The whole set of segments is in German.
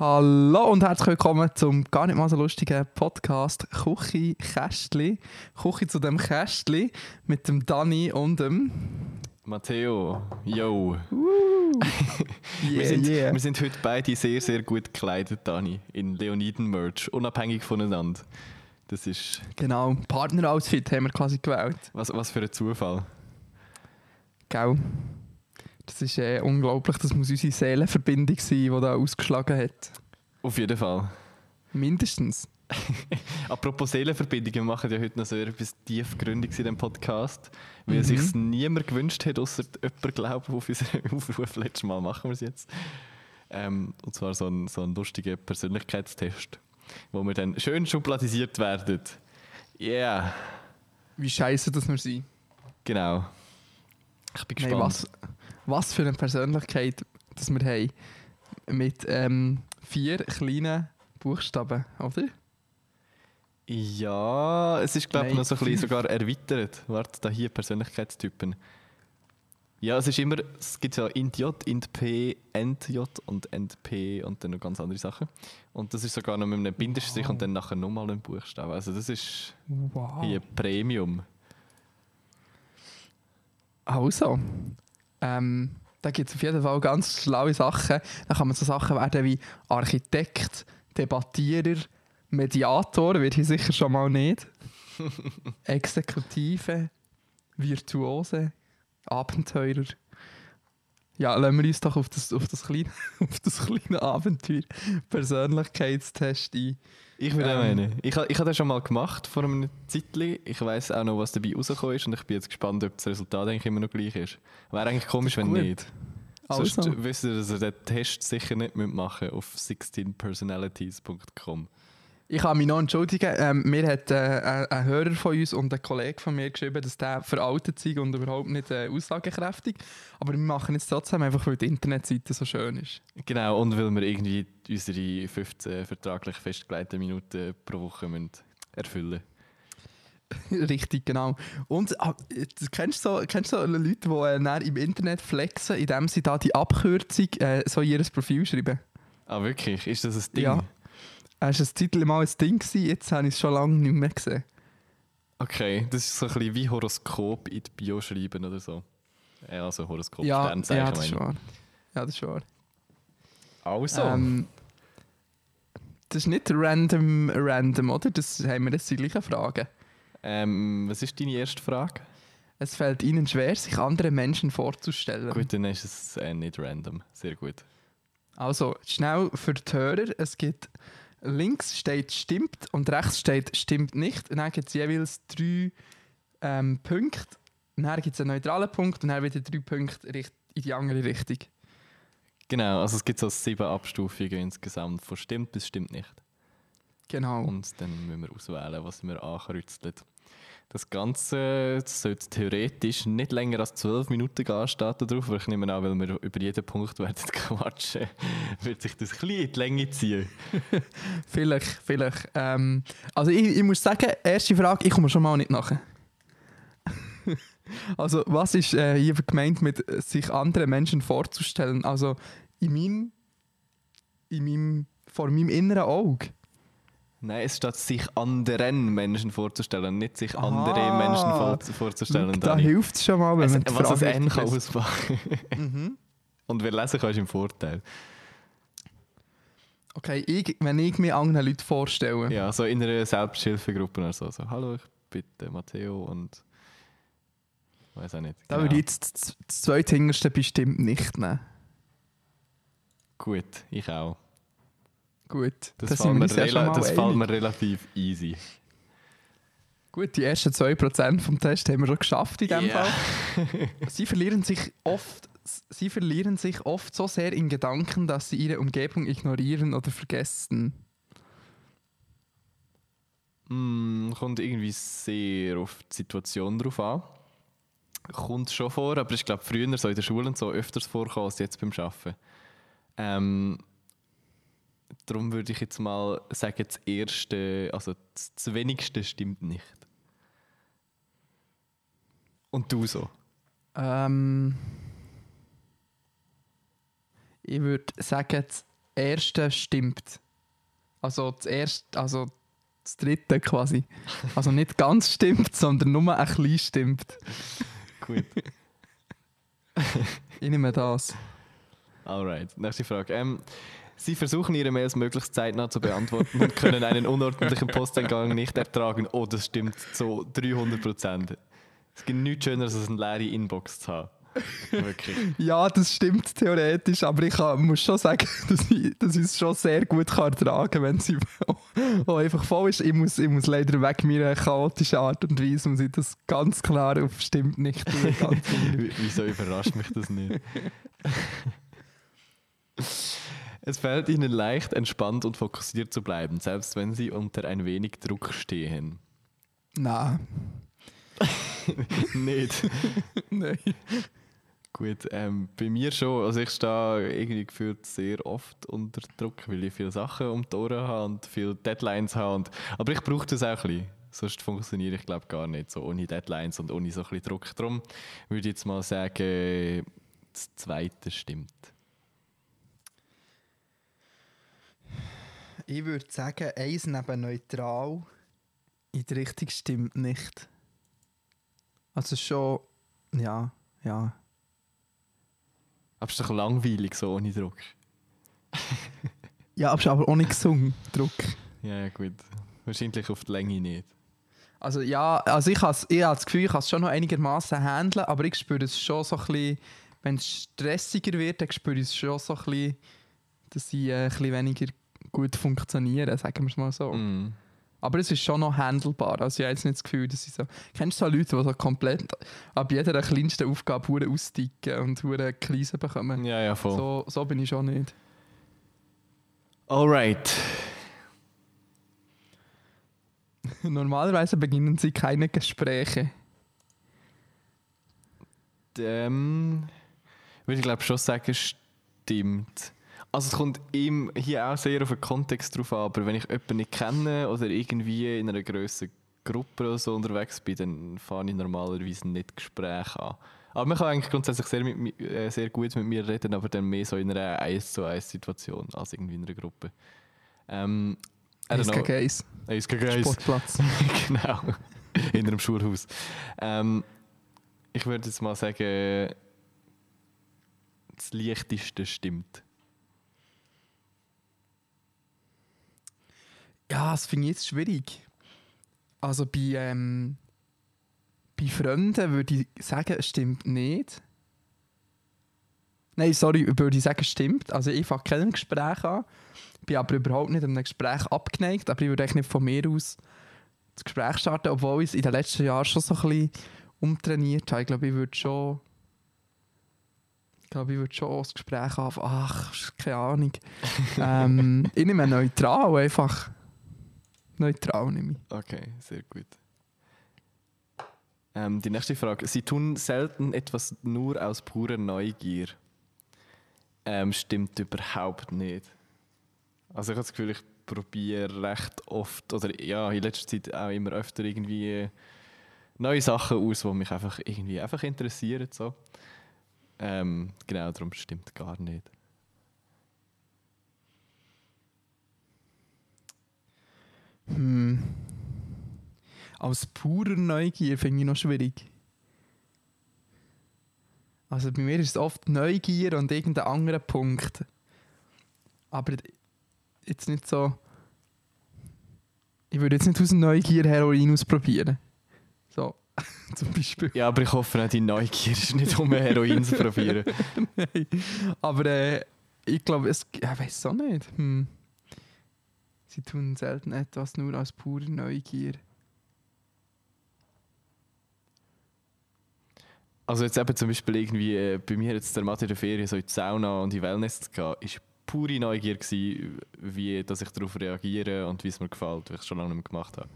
Hallo und herzlich willkommen zum gar nicht mal so lustigen Podcast Küche Kästli. Küche zu dem Kästli mit dem Dani und dem. Matteo, yo. Yeah, wir, sind, yeah. wir sind heute beide sehr, sehr gut gekleidet, Dani, in Leoniden-Merch, unabhängig voneinander. Das ist, Genau, Partner-Outfit haben wir quasi gewählt. was, was für ein Zufall. Gell? Das ist äh, unglaublich, das muss unsere Seelenverbindung sein, die da ausgeschlagen hat. Auf jeden Fall. Mindestens. Apropos Seelenverbindungen, wir machen ja heute noch so etwas tiefgründiges in diesem Podcast, weil Mhm. sich niemand gewünscht hat, außer jemand glaubt, auf unseren Aufruf letztes Mal machen wir es jetzt. Ähm, und zwar so ein, so ein lustiger Persönlichkeitstest, wo wir dann schön schubladisiert werden. Yeah, Wie scheiße, dass wir sind. genau. Ich bin Nein, gespannt. was, was für eine Persönlichkeit dass wir haben. Mit ähm, vier kleinen Buchstaben, oder? Ja, es ist glaube ich noch so ein bisschen sogar erweitert. Warte, da hier Persönlichkeitstypen. Ja, es ist immer, es gibt ja int J, int P, ent J und ent P und dann noch ganz andere Sachen. Und das ist sogar noch mit einem Bindestrich und dann nachher nochmal ein Buchstabe. Also das ist Wow. hier Premium. Also, ähm, da gibt es auf jeden Fall ganz schlaue Sachen. Da kann man so Sachen werden wie Architekt, Debattierer, Mediator, wird hier sicher schon mal nicht. Exekutive, Virtuose, Abenteurer. Ja, lassen wir uns doch auf das, auf das, kleine, auf das kleine Abenteuer Persönlichkeitstest ein. Ich würde Ähm. meinen. Ich, ich habe das schon mal gemacht vor einem Zeitchen. Ich weiß auch noch, was dabei rausgekommen ist und ich bin jetzt gespannt, ob das Resultat eigentlich immer noch gleich ist. Wäre eigentlich komisch, wenn gut. nicht. Also. Sonst wisst ihr, dass ihr den Test sicher nicht machen müsst auf 16personalities.com. Ich kann mich noch entschuldigen. Ähm, mir hat äh, ein, Hörer von uns und ein Kollege von mir geschrieben, dass der veraltet sei und überhaupt nicht äh, aussagekräftig. Aber wir machen jetzt trotzdem einfach, weil die Internetseite so schön ist. Genau, und weil wir irgendwie unsere 15 vertraglich festgelegten Minuten pro Woche müssen erfüllen Richtig, genau. Und ah, du kennst so, kennst so Leute, die äh, im Internet flexen, indem sie da die Abkürzung äh, so in ihr Profil schreiben? Ah, wirklich? Ist das ein Ding? Ja. Es war ein Titel mal ein Ding, gewesen, jetzt habe ich es schon lange nicht mehr gesehen. Okay, das ist so ein bisschen wie Horoskop in die Bio schreiben oder so. Ja, also Horoskop, Ja, Sternzeichen ja, das ist wahr. Ja, das ist wahr. Also, Ähm, das ist nicht random, random, oder? Das haben wir jetzt die gleichen Fragen. ähm, was ist deine erste Frage? Es fällt Ihnen schwer, sich andere Menschen vorzustellen. Gut, dann ist es äh, nicht random. Sehr gut. Also, schnell für die Hörer. Es gibt links steht stimmt und rechts steht stimmt nicht. Und dann gibt es jeweils drei ähm, Punkte. Und dann gibt es einen neutralen Punkt und dann wieder drei Punkte in die andere Richtung. Genau, also es gibt so sieben Abstufungen insgesamt, von stimmt bis stimmt nicht. Genau. Und dann müssen wir auswählen, was wir ankreuzeln. Das Ganze sollte theoretisch nicht länger als 12 Minuten gehen, steht da drauf. weil Ich nehme an, weil wir über jeden Punkt werden quatschen, wird sich das ein in die Länge ziehen. Vielleicht, vielleicht. Ähm, also ich, ich muss sagen, erste Frage, ich komme schon mal nicht nachher. also was ist äh, hier gemeint mit äh, sich anderen Menschen vorzustellen? Also in meinem, in meinem, vor meinem inneren Auge. Nein, es steht sich anderen Menschen vorzustellen, nicht sich andere Menschen vor, vorzustellen. Da hilft es schon mal, wenn es, man die was Frage ein N kann ausmachen. Mhm. Und wer lesen kann, ist im Vorteil. Okay, ich, wenn ich mir anderen Leuten vorstelle. Ja, so in einer Selbsthilfegruppe oder so. so Hallo, ich bin der Matteo und. Weiß auch nicht. Da Genau. würde ich jetzt das, hinterste bestimmt nicht nehmen. Gut, ich auch. Gut, Das, da fällt, mir, rela das fällt mir relativ easy. Gut, die ersten 2% vom Test haben wir schon geschafft in dem Ja. Fall. Sie verlieren sich oft sie verlieren sich oft so sehr in Gedanken, dass sie ihre Umgebung ignorieren oder vergessen. Mm, kommt irgendwie sehr auf die Situation drauf an. Kommt schon vor, aber ich glaube früher so in der Schule und so öfters vorkommen als jetzt beim Arbeiten. Ähm, darum würde ich jetzt mal sagen, das erste, also das, das wenigste stimmt nicht. Und du so? Ähm, ich würde sagen, das erste stimmt. Also das erste, also das dritte quasi. Also nicht ganz stimmt, sondern nur ein bisschen stimmt. Gut. Ich nehme das. Alright, nächste Frage. Ähm, Sie versuchen Ihre Mails möglichst zeitnah zu beantworten und können einen unordentlichen Posteingang nicht ertragen. Oh, das stimmt zu 300 Prozent. Es gibt nichts Schöneres, als eine leere Inbox zu haben. Wirklich. Ja, das stimmt theoretisch, aber ich kann, muss schon sagen, dass ich, dass ich es schon sehr gut kann ertragen kann, wenn sie auch einfach voll ist. Ich muss, ich muss leider weg meiner chaotischen Art und Weise, muss ich das ganz klar auf stimmt nicht tun. Wieso überrascht mich das nicht? Es fällt Ihnen leicht, entspannt und fokussiert zu bleiben, selbst wenn Sie unter ein wenig Druck stehen. Nein, nicht. nein. Gut, ähm, bei mir schon. Also ich stehe irgendwie gefühlt sehr oft unter Druck, weil ich viele Sachen um die Ohren habe und viele Deadlines habe. Und, aber ich brauche das auch ein bisschen. Sonst funktioniere ich glaube gar nicht so ohne Deadlines und ohne so ein bisschen Druck. Darum würde ich jetzt mal sagen, das Zweite stimmt. Ich würde sagen, eins neben neutral in die Richtung stimmt nicht. Also schon, ja, ja. Aber es ist doch langweilig so ohne Druck. Ja, aber, aber nicht gesungen, Druck. Ja, ja gut. Wahrscheinlich auf die Länge nicht. Also ja, also ich, has, ich habe das Gefühl, ich kann es schon noch einigermaßen handeln, aber ich spüre es schon so ein bisschen, wenn es stressiger wird, dann spüre ich es schon so ein bisschen, dass ich äh, ein bisschen weniger gut funktioniere, sagen wir es mal so. Mm. Aber es ist schon noch handelbar. Also ich habe jetzt nicht das Gefühl, dass ich so... Kennst du so Leute, die so komplett ab jeder kleinsten Aufgabe hure austicken und hure Krisen bekommen? Ja, ja, voll. So, so bin ich schon nicht. Alright. Normalerweise beginnen sie keine Gespräche. Ähm, würde ich glaube schon sagen, stimmt. Also es kommt ihm hier auch sehr auf den Kontext drauf an, aber wenn ich jemanden nicht kenne oder irgendwie in einer grösseren Gruppe oder so unterwegs bin, dann fange ich normalerweise nicht Gespräche an. Aber man kann eigentlich grundsätzlich sehr, mit, mi- äh, sehr gut mit mir reden, aber dann mehr so in einer 1 zu 1 Situation als irgendwie in einer Gruppe. Ähm, know. gegen eins. Eins gegen eins. Sportplatz. genau. In einem Schulhaus. Ähm, ich würde jetzt mal sagen, das Leichteste stimmt. Ja, das finde ich jetzt schwierig. Also bei, ähm, bei Freunden würde ich sagen, es stimmt nicht. Nein, sorry, würde ich sagen, es stimmt. Also ich fange kein Gespräch an, bin aber überhaupt nicht an einem Gespräch abgeneigt, aber ich würde eigentlich nicht von mir aus das Gespräch starten, obwohl ich es in den letzten Jahren schon so ein bisschen umtrainiert habe. Ich glaube, ich würde schon... Ich glaube, ich würde schon das Gespräch anfangen. Ach, keine Ahnung. ähm, ich nehme neutral einfach. Neutral nehme ich. Okay, sehr gut. Ähm, die nächste Frage. Sie tun selten etwas nur aus purer Neugier. Ähm, stimmt überhaupt nicht. Also ich habe das Gefühl, ich probiere recht oft, oder ja, in letzter Zeit auch immer öfter irgendwie neue Sachen aus, die mich einfach irgendwie einfach interessieren. So. Ähm, genau, darum stimmt gar nicht. Hm. Aus purer Neugier finde ich noch schwierig. Also bei mir ist es oft Neugier und irgendein anderer Punkt. Aber jetzt nicht so. Ich würde jetzt nicht aus Neugier Heroin ausprobieren. So, zum Beispiel. Ja, aber ich hoffe auch, die Neugier ist nicht um Heroin zu probieren. Nein. Aber äh, ich glaube, es. Ich weiß auch nicht. Hm. Sie tun selten etwas nur aus purer Neugier. Also jetzt eben zum Beispiel irgendwie äh, bei mir jetzt der Mathe der Ferien so in die Sauna und in die Wellness zu gehen, ist pure Neugier gewesen, wie dass ich darauf reagiere und wie es mir gefällt, weil ich es schon lange nicht mehr gemacht habe.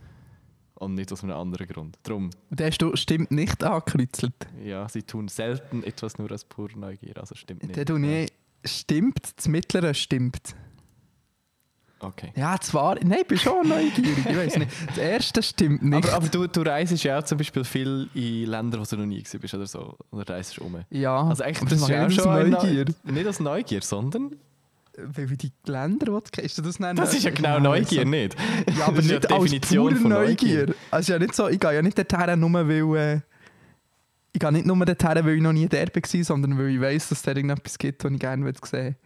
Und nicht aus einem anderen Grund. Drum, Der hast du stimmt nicht angekreuzelt. ja, sie tun selten etwas nur aus purer Neugier. Also stimmt nicht. Der du nicht stimmt, das mittlere stimmt. Okay. Ja, zwar, nein, ich bin schon neugierig, ich weiß nicht. Das erste stimmt nicht. Aber, aber du, du reist ja auch zum Beispiel viel in Länder, wo du noch nie bist oder so. Oder reist um. ja, Also eigentlich aber das ist ja auch schon Neugier. Neu- Nicht aus Neugier, sondern Weil wie die Länder, du kennst, ist das nicht das ist ja genau Neugier, so- nicht? Ja, aber Das ja nicht die als Definition pure Neugier. Neugier. Also ja nicht so, ich gehe ja nicht dorthin, nur weil... Äh, ich gehe nicht nur dorthin, weil ich noch nie der war, sondern weil ich weiss, dass es da irgendetwas gibt, was ich gerne sehen würde.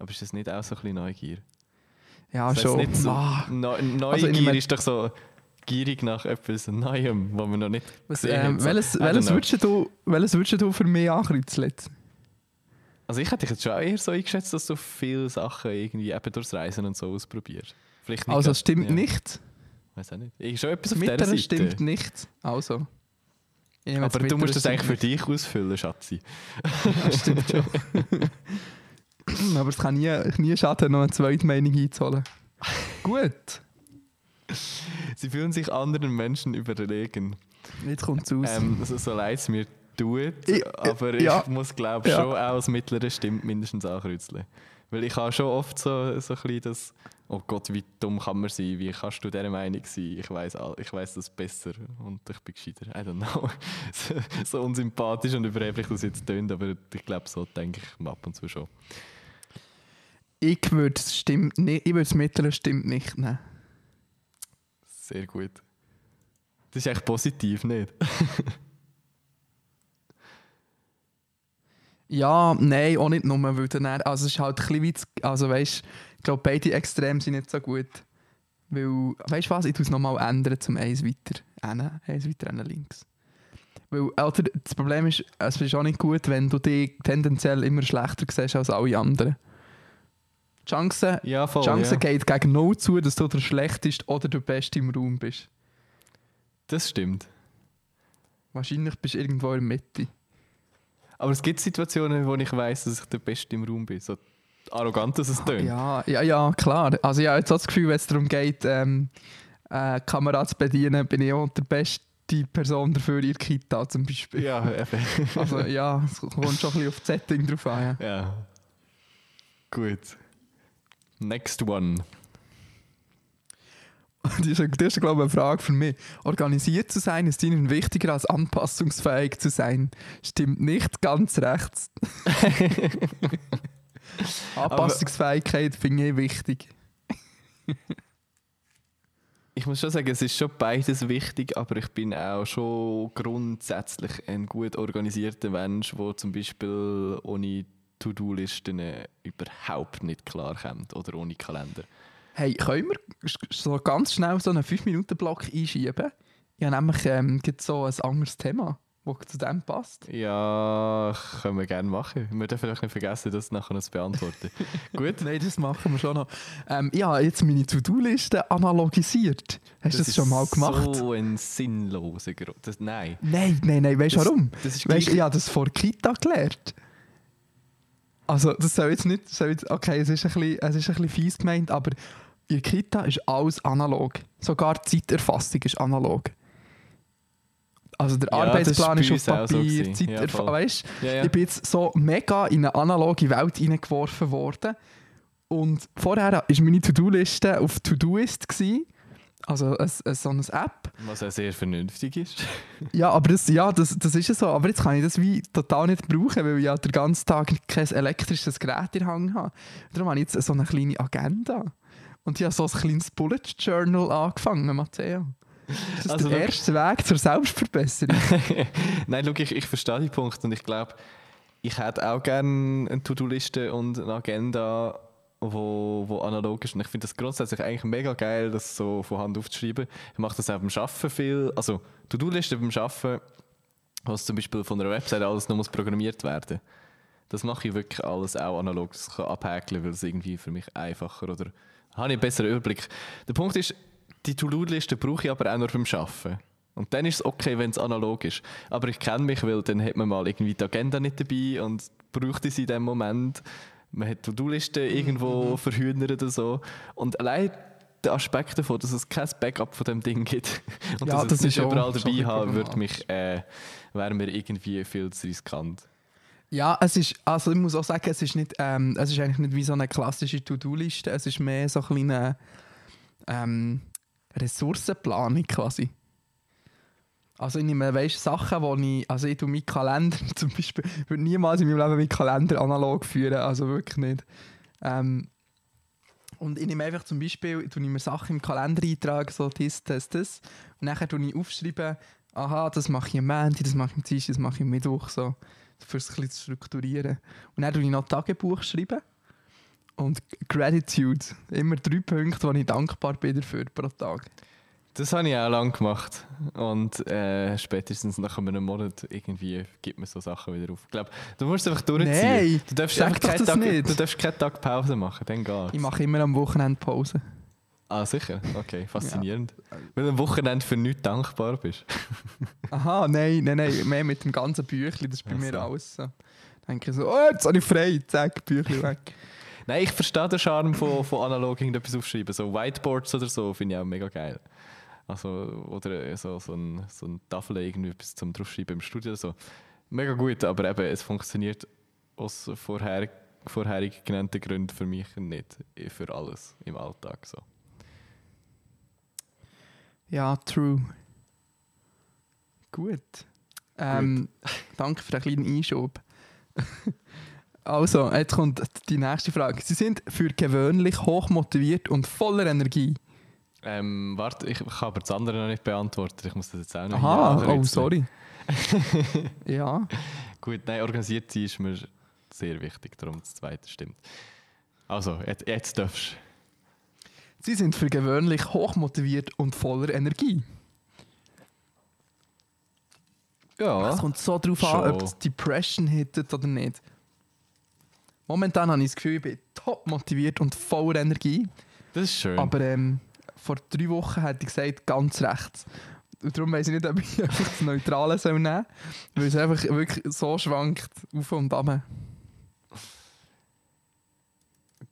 Aber ist das nicht auch so ein bisschen Neugier? Ja, Das heißt schon. Nicht so, Ah, Neu- Also, Neugier mein- ist doch so gierig nach etwas Neuem, was man noch nicht was, gesehen ähm. So, welches, welches, würdest du, welches würdest du für mich ankreuzeln? Also ich hätte dich jetzt schon eher so eingeschätzt, dass du viele Sachen irgendwie eben durchs Reisen und so ausprobierst. Vielleicht Also, es stimmt ja, nicht. Weiß auch nicht. Ich schon etwas auf Mittlere dieser Seite. stimmt nicht. Also. Aber du musst das eigentlich für dich ausfüllen, Schatzi. Das stimmt schon. Aber es kann nie, nie schaden, noch eine zweite Meinung einzuholen. Gut, Sie fühlen sich anderen Menschen überlegen. jetzt kommt es raus. Ähm, so, so leid es mir tut, Ich- aber ich ja. muss glaube Ja. schon auch das mittlere Stimmt mindestens ankreuzeln. Weil ich habe schon oft so, so ein bisschen das, oh Gott, wie dumm kann man sein, wie kannst du dieser Meinung sein, ich weiß ich weiss das besser und ich bin gescheiter, I don't know. so, so unsympathisch und überheblich das jetzt tönt, aber ich glaube, so denke ich ab und zu schon. Ich würde es stimmt nicht, ich würde das mittlere stimmt nicht nehmen. Sehr gut. Das ist echt positiv, nicht? Ja, nein, auch nicht nur, weil dann, also es ist halt ein bisschen wie, also weißt, ich glaube beide Extreme sind nicht so gut. Weil, weißt du was, ich tue es nochmal ändern zum eins weiter, hin, eins weiter, hin, links. Weil, oder, das Problem ist, es ist auch nicht gut, wenn du dich tendenziell immer schlechter siehst als alle anderen. Die Chance, Ja, voll. die Chance ja. geht gegen null zu, dass du der Schlechteste oder der Beste im Raum bist. Das stimmt. Wahrscheinlich bist du irgendwo in der Mitte. Aber es gibt Situationen, wo ich weiß, dass ich der Beste im Raum bin. So arrogant, dass es tönt. Ja, ja, ja, klar. Also habe jetzt auch das Gefühl, wenn es darum geht, ähm, äh, Kamera zu bedienen, bin ich auch die beste Person dafür in der Kita zum Beispiel. Ja, eben. Also ja, es kommt schon ein bisschen auf das Setting drauf an. Ja. ja. Gut. Next one. Das ist, das ist glaube ich, eine Frage für mich. Organisiert zu sein ist ihnen wichtiger als anpassungsfähig zu sein. Stimmt nicht ganz rechts. Anpassungsfähigkeit finde ich wichtig. Ich muss schon sagen, es ist schon beides wichtig, aber ich bin auch schon grundsätzlich ein gut organisierter Mensch, der zum Beispiel ohne To-Do-Listen überhaupt nicht klarkommt oder ohne Kalender. Hey, können wir so ganz schnell so einen 5-Minuten-Block einschieben? Ich habe nämlich ähm, so ein anderes Thema, das zu dem passt. Ja, können wir gerne machen. Wir dürfen vielleicht nicht vergessen, das nachher noch zu beantworten. Gut. Nein, das machen wir schon noch. Ähm, ich habe jetzt meine To-Do-Liste analogisiert. Hast du das, ist schon mal gemacht? So ein sinnloser Grund. Das, nein. Nein, nein, nein. Weißt du Das- warum? Das ist Weißt, ich habe das vor Kita gelernt. Also, das soll jetzt nicht. Soll jetzt, okay, es ist, ein bisschen, es ist ein bisschen fies gemeint, aber in der Kita ist alles analog. Sogar die Zeiterfassung ist analog. Also, der Ja, Arbeitsplan ist, auf auch so Papier, gewesen. Ja, weißt, Ja, ja. Ich bin jetzt so mega in eine analoge Welt hineingeworfen worden. Und vorher war meine To-Do-Liste auf To-Doist. Also ein, so eine App. Was auch sehr vernünftig ist. Ja, aber das, ja, das, das ist ja so. Aber jetzt kann ich das wie total nicht brauchen, weil ich ja den ganzen Tag kein elektrisches Gerät in Hand habe. Darum habe ich jetzt so eine kleine Agenda. Und ich habe so ein kleines Bullet Journal angefangen, Matteo. Das ist Also der erste Weg zur Selbstverbesserung. Nein, schau, ich, ich verstehe den Punkt und ich glaube, ich hätte auch gerne eine To-Do-Liste und eine Agenda, wo, wo analog ist. Und ich finde das grundsätzlich eigentlich mega geil, das so von Hand aufzuschreiben. Ich mache das auch beim Arbeiten viel. Also To-Do-Liste beim Arbeiten, was zum Beispiel von einer Website alles noch muss programmiert werden Das mache ich wirklich alles auch analog. Das kann abhäkeln, weil es irgendwie für mich einfacher oder habe ich einen besseren Überblick. Der Punkt ist, die To-Do-Liste brauche ich aber auch nur beim Arbeiten. Und dann ist es okay, wenn es analog ist. Aber ich kenne mich, weil dann hat man mal irgendwie die Agenda nicht dabei und braucht sie in dem Moment. Man hat die To-Do-Liste irgendwo verhühnert oder so. Und allein der Aspekt davon, dass es kein Backup von dem Ding gibt und Ja, dass das es nicht überall dabei ein habe, bisschen würde mich, äh, wäre mir irgendwie viel zu riskant. Ja, es ist, also ich muss auch sagen, es ist, nicht, ähm, es ist eigentlich nicht wie so eine klassische To-Do-Liste, es ist mehr so ein kleine ähm, Ressourcenplanung quasi. Also ich nehme, weißt, Sachen, wo ich, also ich tue meinen Kalender zum Beispiel, ich würde niemals in meinem Leben meinen Kalender analog führen, also wirklich nicht. Ähm, und ich nehme einfach zum Beispiel, ich tue mir Sachen im Kalender eintragen, so das, das, das. Und nachher tue ich aufschreiben, aha, das mache ich am Montag, das mache ich am Dienstag, das mache ich am Mittwoch, so. Für es ein zu strukturieren. Und dann tue ich noch Tagebuch schreiben. Und Gratitude. Immer drei Punkte, wo ich dankbar bin dafür pro Tag. Das habe ich auch lange gemacht. Und äh, spätestens nach einem Monat irgendwie gibt man so Sachen wieder auf. Ich glaube, du musst einfach durchziehen. Nein, du darfst einfach keinen Tag, nicht. Du darfst keinen Tag Pause machen, dann geht's. Ich mache immer am Wochenende Pause. Ah, sicher? Okay, faszinierend. Weil du am Wochenende für nichts dankbar bist. Aha, nein, nein, nein, mehr mit dem ganzen Büchlein, das ist bei Ach mir alles so. Dann denke ich so, oh, jetzt habe ich frei, zack, Büchlein weg. Nein, ich verstehe den Charme von, von analog irgendetwas aufschreiben. So Whiteboards oder so finde ich auch mega geil. Also, oder so, so, ein, so eine Tafel irgendwie etwas zum draufschreiben im Studio. So. Mega gut, aber eben, es funktioniert aus vorher, vorherig genannten Gründen für mich nicht. Für alles im Alltag. So. Ja, true. Gut. Ähm, Danke für den kleinen Einschub. also, jetzt kommt die nächste Frage. Sie sind für gewöhnlich hochmotiviert und voller Energie. Ähm, warte, ich, ich habe das andere noch nicht beantwortet. Ich muss das jetzt auch noch Aha, oh, sorry. ja. Gut, nein, organisiert sein ist mir sehr wichtig, darum das zweite stimmt. Also, jetzt, jetzt darfst Sie sind für gewöhnlich hochmotiviert und voller Energie. Ja. Es kommt so darauf an, ob Schon. es Depression hittet oder nicht. Momentan habe ich das Gefühl, ich bin top motiviert und voller Energie. Das ist schön. Aber ähm, vor drei Wochen hätte ich gesagt, ganz rechts. Und darum weiß ich nicht, ob ich einfach das Neutrale soll nehmen soll, weil es einfach wirklich so schwankt, auf und ab.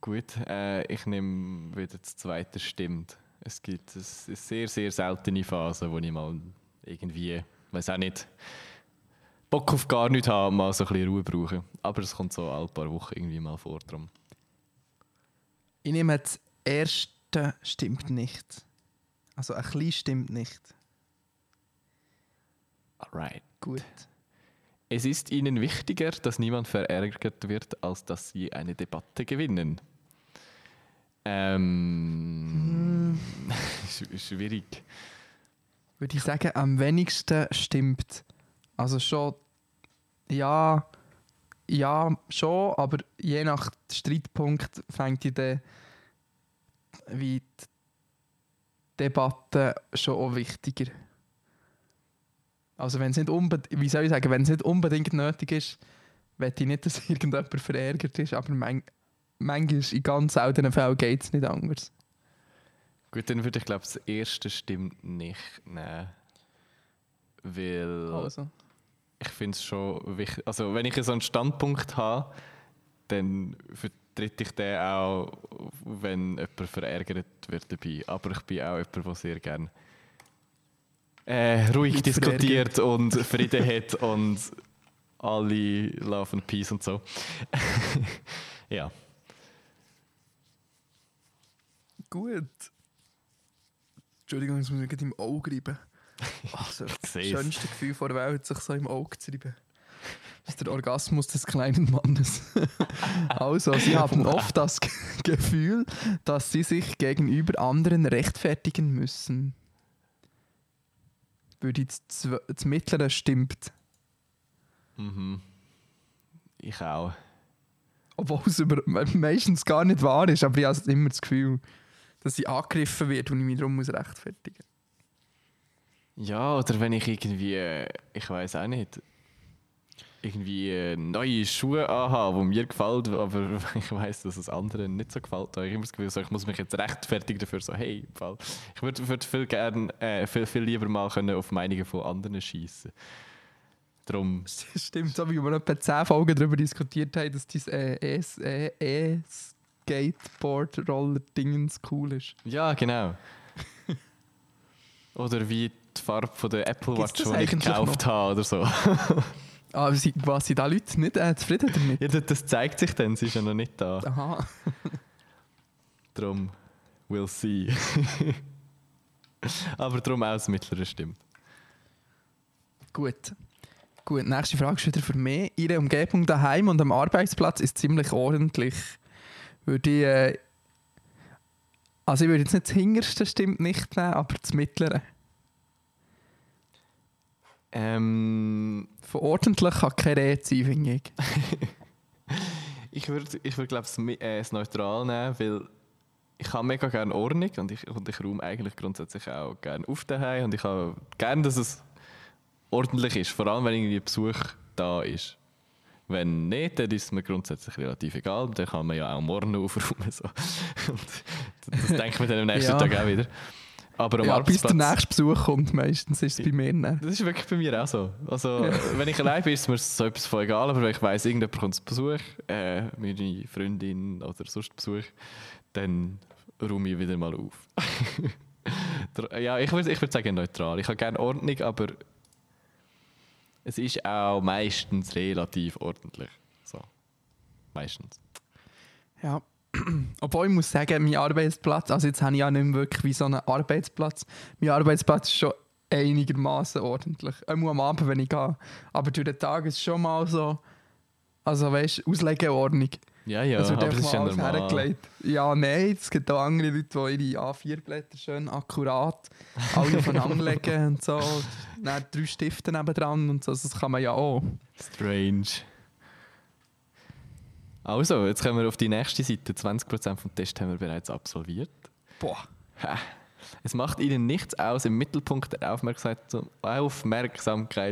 Gut, äh, ich nehme wieder das zweite stimmt. Es gibt eine sehr, sehr seltene Phase, wo ich mal irgendwie, weiß auch nicht, Bock auf gar nichts habe, mal so ein bisschen Ruhe brauche. Aber es kommt so alle paar Wochen irgendwie mal vor. Drum. Ich nehme das erste stimmt nicht. Also ein klein stimmt nicht. Alright. Gut. Es ist ihnen wichtiger, dass niemand verärgert wird, als dass sie eine Debatte gewinnen. Ähm, sch- schwierig. Würde ich sagen, am wenigsten stimmt. Also schon, ja, ja, schon, aber je nach Streitpunkt fängt ich dann wie die Debatte schon auch wichtiger. Also wenn es nicht unbedingt, wie soll ich sagen, wenn es nicht unbedingt nötig ist, will ich nicht, dass irgendjemand verärgert ist, aber man, manchmal in ganz seltenen Fällen geht es nicht anders. Gut, dann würde ich glaube, das erste stimmt nicht nehmen. Weil Also. ich finde es schon wichtig. Also, wenn ich so einen Standpunkt habe, dann vertrete ich den auch, wenn jemand verärgert wird dabei. Aber ich bin auch jemand, der sehr gerne äh, ruhig Nicht diskutiert und Frieden hat und alle Love and Peace und so. ja. Gut. Entschuldigung, jetzt muss ich im Auge reiben. Ach, so das schönste Gefühl der Welt, sich so im Auge zu reiben. Das ist der Orgasmus des kleinen Mannes. also, sie haben oft das Ge- Gefühl, dass sie sich gegenüber anderen rechtfertigen müssen. Würde ich das, mittlere stimmt. Mhm. Ich auch. Obwohl es über, meistens gar nicht wahr ist, aber ich habe immer das Gefühl, dass ich angegriffen werde und ich mich darum muss rechtfertigen Ja, oder wenn ich irgendwie, äh, ich weiß auch nicht, irgendwie äh, neue Schuhe anhabe, die mir gefällt, aber ich weiß, dass es anderen nicht so gefällt. Da habe ich immer das Gefühl, so, ich muss mich jetzt rechtfertigen dafür, so hey, im Fall. ich würde würd viel gern, äh, viel, viel lieber mal können auf Meinungen von anderen schießen. Drum, Das stimmt, so wie wir etwa 10 Folgen darüber diskutiert haben, dass dein äh, ES, äh, ES, Skateboard-Roller-Dingens cool ist. Ja, genau. oder wie die Farbe von der Apple Watch, die ich gekauft habe oder so. Ah, sie- was sind da Leute nicht äh, zufrieden damit? ja, das- das zeigt sich dann, sie ist ja noch nicht da. Aha. Darum, we'll see. Aber darum auch das Mittlere stimmt. Gut. Gut, nächste Frage ist wieder für mich. Ihre Umgebung daheim und am Arbeitsplatz ist ziemlich ordentlich. Würde ich, äh, also ich würde jetzt nicht das Hinterste stimmt nicht nehmen, aber das Mittlere. Ähm, Von ordentlich kann keine Rede sein, finde ich. ich würde, ich würd, glaube ich, äh, das Neutral nehmen, weil ich habe mega gerne Ordnung und ich, und ich räume eigentlich grundsätzlich auch gerne auf daheim und ich habe gerne, dass es ordentlich ist, vor allem wenn irgendwie Besuch da ist. Wenn nicht, dann ist es mir grundsätzlich relativ egal. Dann kann man ja auch morgen aufräumen. So. Und das denkt man dann am nächsten Ja. Tag auch wieder. Aber am Ja, bis der nächste Besuch kommt, meistens ist es bei mir nicht. Das ist wirklich bei mir auch so. Also, wenn ich allein bin, ist mir so etwas voll egal, aber wenn ich weiss, irgendjemand kommt zu Besuch, äh, meine Freundin oder sonst Besuch, dann räume ich wieder mal auf. Ja, ich würde ich würd sagen neutral. Ich habe gerne Ordnung, aber es ist auch meistens relativ ordentlich. So. Meistens. Ja. Obwohl ich muss sagen, mein Arbeitsplatz, also jetzt habe ich ja nicht mehr wirklich wie so einen Arbeitsplatz. Mein Arbeitsplatz ist schon einigermaßen ordentlich. Auch am Abend, wenn ich gehe. Aber durch den Tag ist es schon mal so, also weißt du, Auslegeordnung. Ja, ja, Es wird aber das ist ja normal. hergelegt. Ja, nein, es gibt auch andere Leute, die ihre A4-Blätter schön akkurat alle aufeinander legen und so. Dann drei Stifte nebendran und so. Das kann man ja auch. Strange. Also, jetzt kommen wir auf die nächste Seite. 20% vom Test haben wir bereits absolviert. Boah. Es macht ihnen nichts aus, im Mittelpunkt der Aufmerksamkeit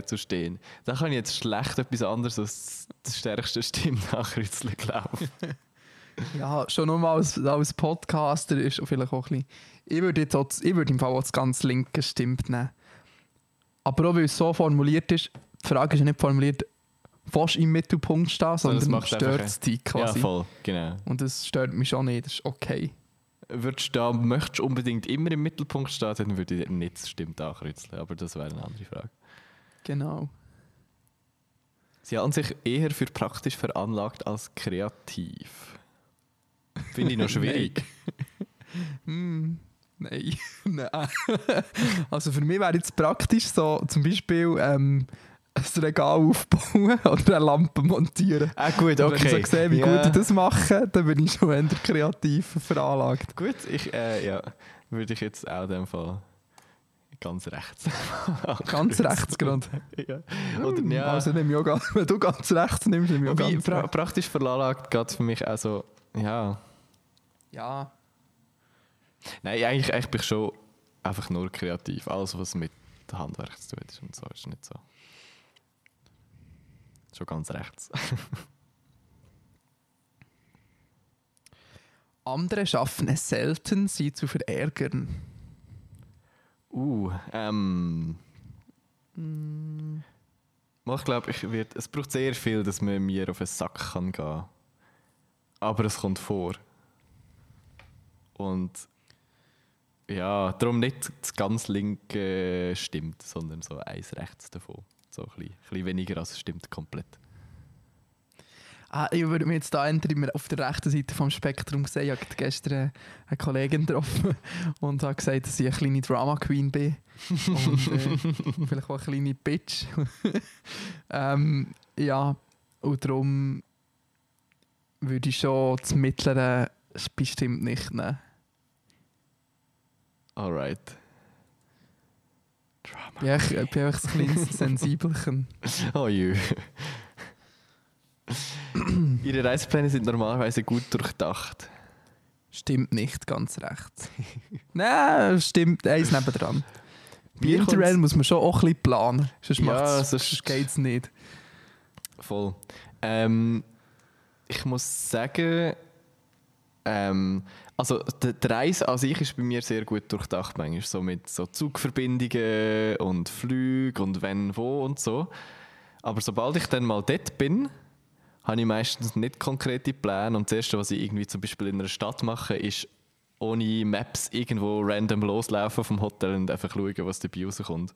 zu, stehen. Da kann ich jetzt schlecht etwas anderes als das stärkste Stimmnachritzle glauben. Ja, schon nur mal als, als Podcaster ist vielleicht auch ein bisschen. Ich würde, jetzt auch, ich würde im Fall auch das ganz linke stimmt nehmen. Aber auch weil es so formuliert ist, die Frage ist ja nicht formuliert, fast im Mittelpunkt stehen, Sondern es sondern macht stört es dich Ja, quasi. voll, genau. Und das stört mich schon nicht, das ist okay. Würdest du da, möchtest du unbedingt immer im Mittelpunkt stehen, dann würde ich nicht Stimmt ankreuzeln. Aber das wäre eine andere Frage. Genau. Sie halten sich eher für praktisch veranlagt als kreativ. Finde ich noch schwierig. Hm, nein. nein. also für mich wäre jetzt praktisch so, zum Beispiel ähm, ein Regal aufbauen oder eine Lampe montieren. ah, gut, Und Wenn ich so sehe, wie Ja. gut ich das mache, dann bin ich schon eher kreativ veranlagt. Gut, ich, äh, ja, würde ich jetzt auch in dem Fall ganz rechts. Ganz rechts gerade. ja. Oder, ja. Also nehme ich auch wenn du ganz rechts nimmst, nehme ich auch ganz pra rechts. praktisch veranlagt geht für mich auch so, ja. Ja. Nein, eigentlich, eigentlich bin ich schon einfach nur kreativ. Alles, was mit Handwerk zu tun ist und so, ist nicht so. Schon ganz rechts. Andere schaffen es selten, sie zu verärgern. Uh, ähm. Hm, Mal, Ich glaube, ich es braucht sehr viel, dass man mir auf den Sack kann gehen Aber es kommt vor. Und ja, darum nicht das ganz linke stimmt, sondern so eins rechts davon. So ein bisschen, ein bisschen weniger als es stimmt komplett. Ah, ich würde mich jetzt da ändern, auf der rechten Seite vom Spektrum sehen. Ich habe gestern eine Kollegin getroffen und habe gesagt, dass ich eine kleine Drama Queen bin. Und äh, vielleicht auch eine kleine Bitch. ähm, ja, und darum würde ich schon das Mittlere bestimmt nicht nehmen. Alright. Ja, ich, bin einfach ein kleines Sensibelchen. Oh jö. Ihre Reisepläne sind normalerweise gut durchdacht. Stimmt nicht ganz rechts. Nein, stimmt eins nebendran. Bei Mir Interrail muss man schon auch ein bisschen planen. Sonst, Ja, sonst geht es nicht. Voll. Ähm, ich muss sagen, ähm, also die, die Reise an sich ist bei mir sehr gut durchdacht, manchmal so mit so Zugverbindungen und Flügen und wenn, wo und so. Aber sobald ich dann mal dort bin habe ich meistens nicht konkrete Pläne und das Erste, was ich irgendwie zum Beispiel in einer Stadt mache, ist ohne Maps irgendwo random loslaufen vom Hotel und einfach schauen, was dabei rauskommt.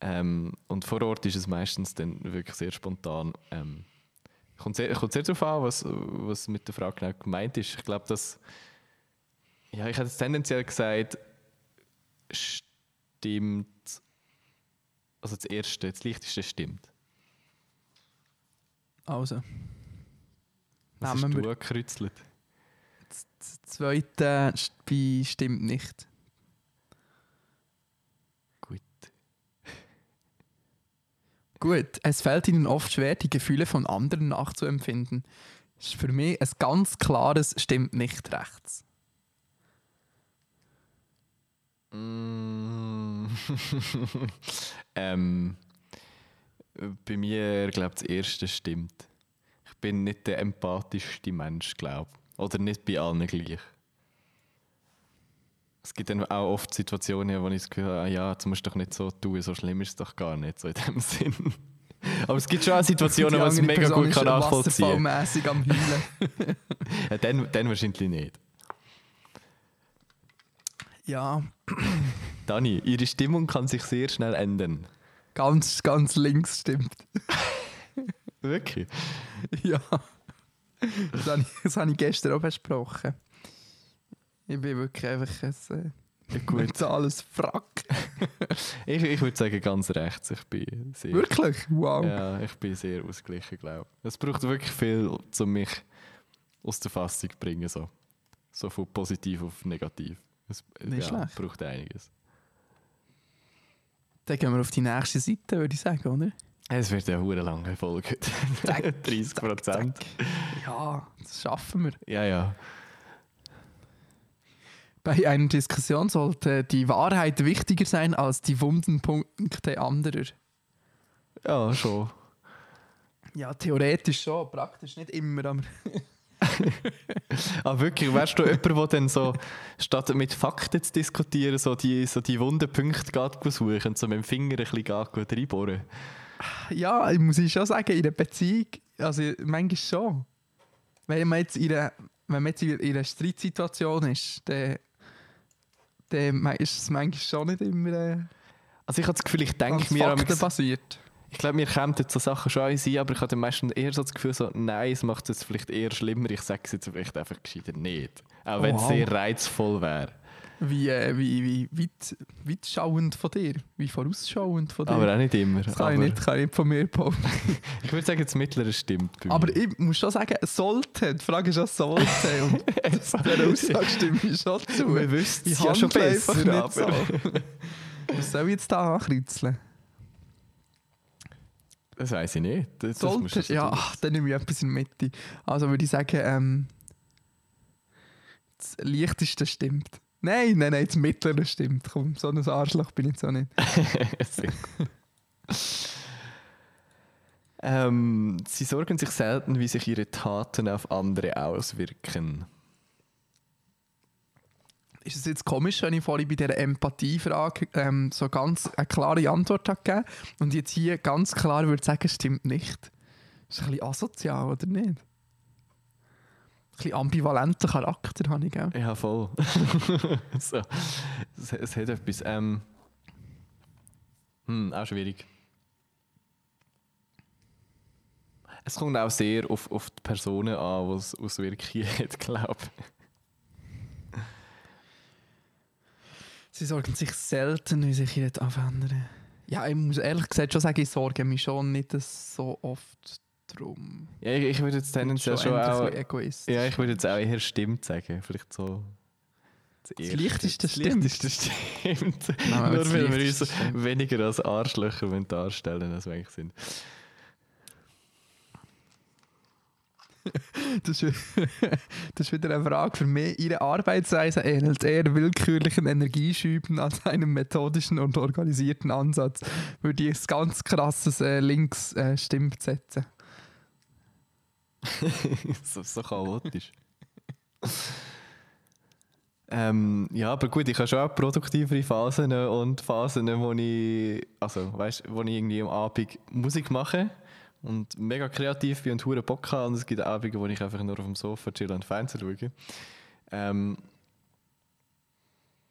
Ähm, und vor Ort ist es meistens dann wirklich sehr spontan. Ähm, kommt, sehr, kommt sehr darauf an, was, was mit der Frage genau gemeint ist. Ich glaube, dass. Ja, ich hätte jetzt tendenziell gesagt, stimmt. Also das Erste, das Leichteste stimmt. Also. Was hast wir. du gekreuzelt? Das zweite bei stimmt nicht. Gut, es fällt ihnen oft schwer, die Gefühle von anderen nachzuempfinden. Ist für mich ein ganz klares stimmt nicht rechts. Mm. ähm, bei mir, glaube ich, das Erste stimmt. Ich bin nicht der empathischste Mensch, glaube ich. Oder nicht bei allen gleich. Es gibt dann auch oft Situationen, wo ich das Gefühl habe, ah ja, jetzt musst du doch nicht so tun, so schlimm ist es doch gar nicht, so in dem Sinn. Aber es gibt schon auch Situationen, wo ich es mega Person gut kann nachvollziehen kann. am Heulen. Ja, dann, dann wahrscheinlich nicht. ja, Dani, Ihre Stimmung kann sich sehr schnell ändern. ganz, ganz links stimmt. Wirklich? Ja. Das habe ich, das habe ich gestern auch besprochen. Ich bin wirklich einfach ein äh, Gut. mentales Frack. Ich, ich würde sagen, ganz rechts. Ich bin sehr Wirklich? Wow. Ja, ich bin sehr ausgeglichen, glaube ich. Es braucht wirklich viel, um mich aus der Fassung zu bringen. So, so von positiv auf negativ. Es Nicht ja, braucht einiges. Dann gehen wir auf die nächste Seite, würde ich sagen, oder? Es wird ja eine lange Folge. Zack, 30 Prozent. Ja, das schaffen wir. Ja, ja. Bei einer Diskussion sollte die Wahrheit wichtiger sein als die wunden Punkte anderer. Ja, schon. Ja, theoretisch schon, praktisch nicht immer. Aber Ah, wirklich, wärst du jemand, der dann so, statt mit Fakten zu diskutieren, so die, so die wunden Punkte geht suchen und so mit dem Finger ein bisschen geht reinbohren? ja, ich muss ich schon sagen, in einer Beziehung, also manchmal schon. Wenn man jetzt in einer, wenn man jetzt in einer Streitsituation ist, dann, dann ist es manchmal schon nicht immer äh, Also ich habe das Gefühl, ich denke mir... amigs- faktenbasiert. Ich glaube, mir kämen jetzt so Sachen schon in sein, aber ich habe dann meistens eher so das Gefühl, so, nein, es macht es vielleicht eher schlimmer, ich sage es jetzt vielleicht einfach gescheiter nicht. Auch wenn es Wow. sehr reizvoll wäre. Wie, äh, wie, wie weit, weitschauend von dir, wie vorausschauend von dir. Aber auch nicht immer. das kann ich, nicht, kann ich nicht von mir behaupten. Ich würde sagen, das Mittlere stimmt Aber mir. ich muss schon sagen, sollte. Die Frage ist ja sollte. Und der Aussage stimme ich schon zu. Wir wüssten es ja schon besser, nicht so. Was soll ich jetzt da ankritzeln? Das weiß ich nicht. Das, das Sollte, du ja, ach, dann nehme ich etwas in der Mitte. Also würde ich sagen, ähm, das Leichteste stimmt. Nein, nein, nein, das Mittlere stimmt. Komm, so ein Arschloch bin ich so nicht. Sehr gut. ähm, sie sorgen sich selten, wie sich ihre Taten auf andere auswirken. Ist es jetzt komisch, wenn ich vorhin bei dieser Empathiefrage ähm, so ganz eine klare Antwort habe gegeben und jetzt hier ganz klar würde sagen, stimmt nicht? Ist ein bisschen asozial, oder nicht? Ein bisschen ambivalenter Charakter habe ich, gell? Ja, voll. so. es, es hat etwas. Ähm, hm, auch schwierig. Es kommt auch sehr auf, auf die Personen an, die es Auswirkungen hat, glaube ich. Sie sorgen sich selten, wie sich ihre abändern. Ja, ich muss ehrlich gesagt schon sagen, ich sorge mich schon nicht so oft drum. Ja, ich, ich würde jetzt tendenziell schon, ein auch. egoistisch. Ja, ich würde jetzt auch eher stimmt sagen. Vielleicht so. Das, Leichteste das stimmt. Leichteste stimmt. Nein, Nur weil wir uns stimmt. weniger als Arschlöcher darstellen als wir eigentlich sind. Das ist, das ist wieder eine Frage für mich. Ihre Arbeitsweise ähnelt eher willkürlichen Energieschüben als einem methodischen und organisierten Ansatz. Würde ich ein ganz krasses äh, links äh, stimmt setzen. so, so chaotisch. ähm, ja, aber gut, ich habe schon auch produktivere Phasen und Phasen, wo ich, also, weißt, wo ich irgendwie am Abend Musik mache und mega kreativ bin und hure Bock habe. Und es gibt Abende, wo ich einfach nur auf dem Sofa chill und Fernsehen schaue. Ähm,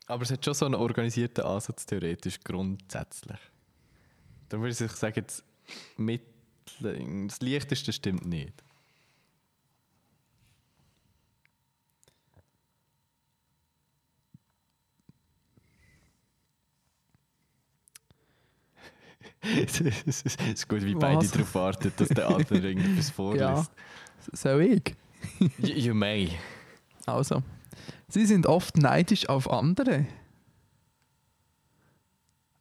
aber es hat schon so einen organisierten Ansatz, theoretisch, grundsätzlich. Darum würde ich sagen, das, Mittel, das Leichteste stimmt nicht. Es ist gut, wie beide darauf warten, dass der andere irgendetwas vorliest. Ja. Soll ich? You, you may. Also. Sie sind oft neidisch auf andere.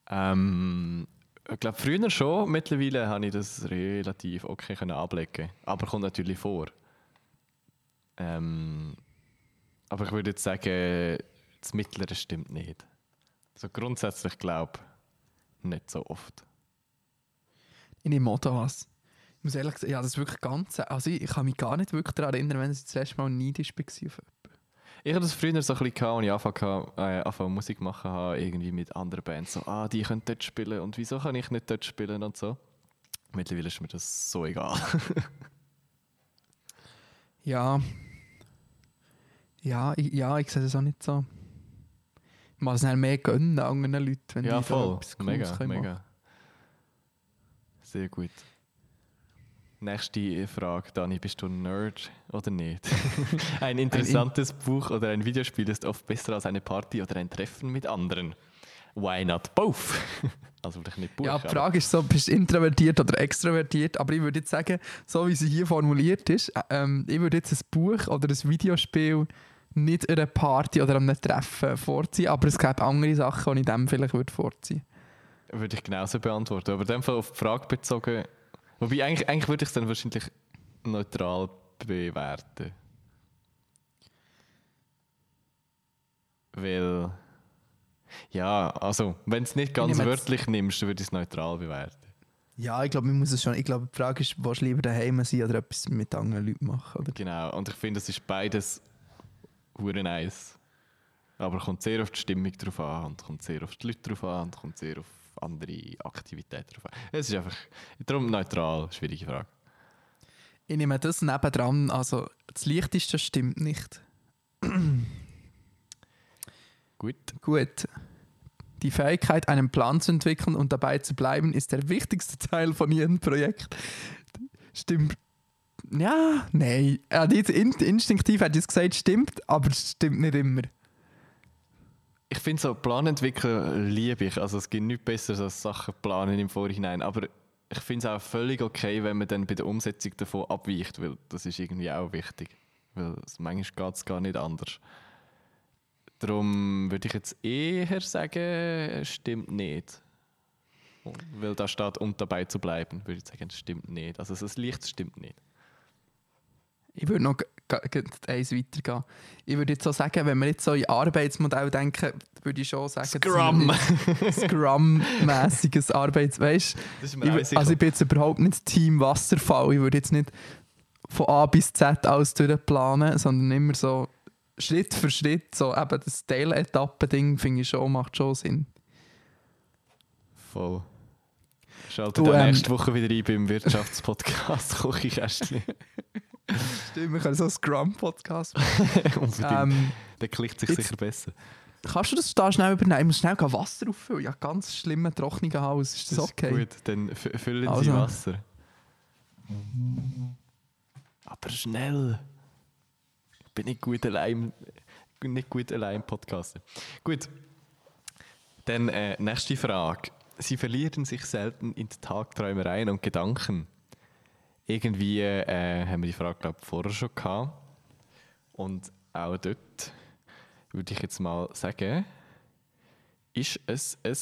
Ähm, ich glaube, früher schon. Mittlerweile habe ich das relativ okay können. Aber kommt natürlich vor. Ähm, aber ich würde jetzt sagen, das Mittlere stimmt nicht. Also grundsätzlich glaube ich nicht so oft. Nehme auch das. Ich muss ehrlich sagen, ja, das ist wirklich ganz. Also ich, ich kann mich gar nicht wirklich daran erinnern, wenn ich das letzte Mal neidisch war auf jemanden. Ich hatte das früher so ein bisschen, gehabt, als ich angefangen habe, äh, angefangen Musik machen habe, irgendwie mit anderen Bands. So, ah, die können dort spielen und wieso kann ich nicht dort spielen und so. Mittlerweile ist mir das so egal. Ja. Ja, ich, ja, ich sehe das auch nicht so. Ich muss es mehr gönnen anderen Leuten, wenn ja, die voll. etwas Cooles Mega, können machen. Sehr gut. Nächste Frage, Dani, bist du ein Nerd oder nicht? ein interessantes Buch oder ein Videospiel ist oft besser als eine Party oder ein Treffen mit anderen. Why not both? also vielleicht nicht Buch, Ja, die Frage ist so, bist du introvertiert oder extrovertiert? Aber ich würde jetzt sagen, so wie sie hier formuliert ist, äh, ähm, ich würde jetzt ein Buch oder ein Videospiel nicht einer Party oder einem Treffen vorziehen, aber es gäbe andere Sachen, die ich dem vielleicht würde vorziehen Würde ich genauso beantworten. Aber in dem Fall auf die Frage bezogen. Wobei, eigentlich, eigentlich würde ich es dann wahrscheinlich neutral bewerten. Weil. Ja, also, wenn du es nicht ganz wörtlich nimmst, dann würde ich es neutral bewerten. Ja, ich glaube, man muss es schon. Ich glaube, die Frage ist, du lieber daheim sein oder etwas mit anderen Leuten machen? Oder? Genau. Und ich finde, es ist beides hure nice. Aber kommt sehr auf die Stimmung drauf an und kommt sehr auf die Leute drauf an und kommt sehr auf andere Aktivitäten drauf an. Es ist einfach. Darum neutral, schwierige Frage. Ich nehme das nebendran, also das Leichteste stimmt nicht. Gut. Gut. Die Fähigkeit, einen Plan zu entwickeln und dabei zu bleiben, ist der wichtigste Teil von jedem Projekt. Stimmt. Ja, nein. In, instinktiv ich es gesagt, stimmt, aber es stimmt nicht immer. Ich finde so Planentwickeln liebe ich. Also es gibt nichts Besseres als Sachen planen im Vorhinein. Aber ich finde es auch völlig okay, wenn man dann bei der Umsetzung davon abweicht, weil das ist irgendwie auch wichtig. Weil manchmal geht es gar nicht anders. Darum würde ich jetzt eher sagen, stimmt nicht. Weil da steht, und dabei zu bleiben, würde ich sagen, stimmt nicht. Also das Licht stimmt nicht. Ich würde noch eins weitergehen. Ich würde jetzt so sagen, wenn wir jetzt so in Arbeitsmodell denken, würde ich schon sagen, Scrum. Scrum-mäßiges Arbeits... Weißt Ich, also ich bin jetzt überhaupt nicht Team Wasserfall. Ich würde jetzt nicht von A bis Z alles durchplanen, sondern immer so Schritt für Schritt, so eben das Teiletappen-Ding finde ich schon, macht schon Sinn. Voll. Schalte Du, ähm, nächste Woche wieder ein beim Wirtschaftspodcast Küchenkästchen. Stimmt, wir können so einen Scrum-Podcast Unbedingt. ähm, Der klickt sich jetzt- sicher besser. Kannst du das da schnell übernehmen? Ich muss schnell Wasser auffüllen. Ja, ganz schlimmer, trockener Haus. Ist das, okay? Ist gut, dann fü- füllen Also. Sie Wasser. Aber schnell. Ich bin nicht gut allein, nicht gut allein podcasten. Gut. Dann äh, nächste Frage. Sie verlieren sich selten in Tagträumereien und Gedanken. Irgendwie äh, haben wir die Frage, glaube ich, vorher schon gehabt. Und auch dort würde ich jetzt mal sagen, ist es ein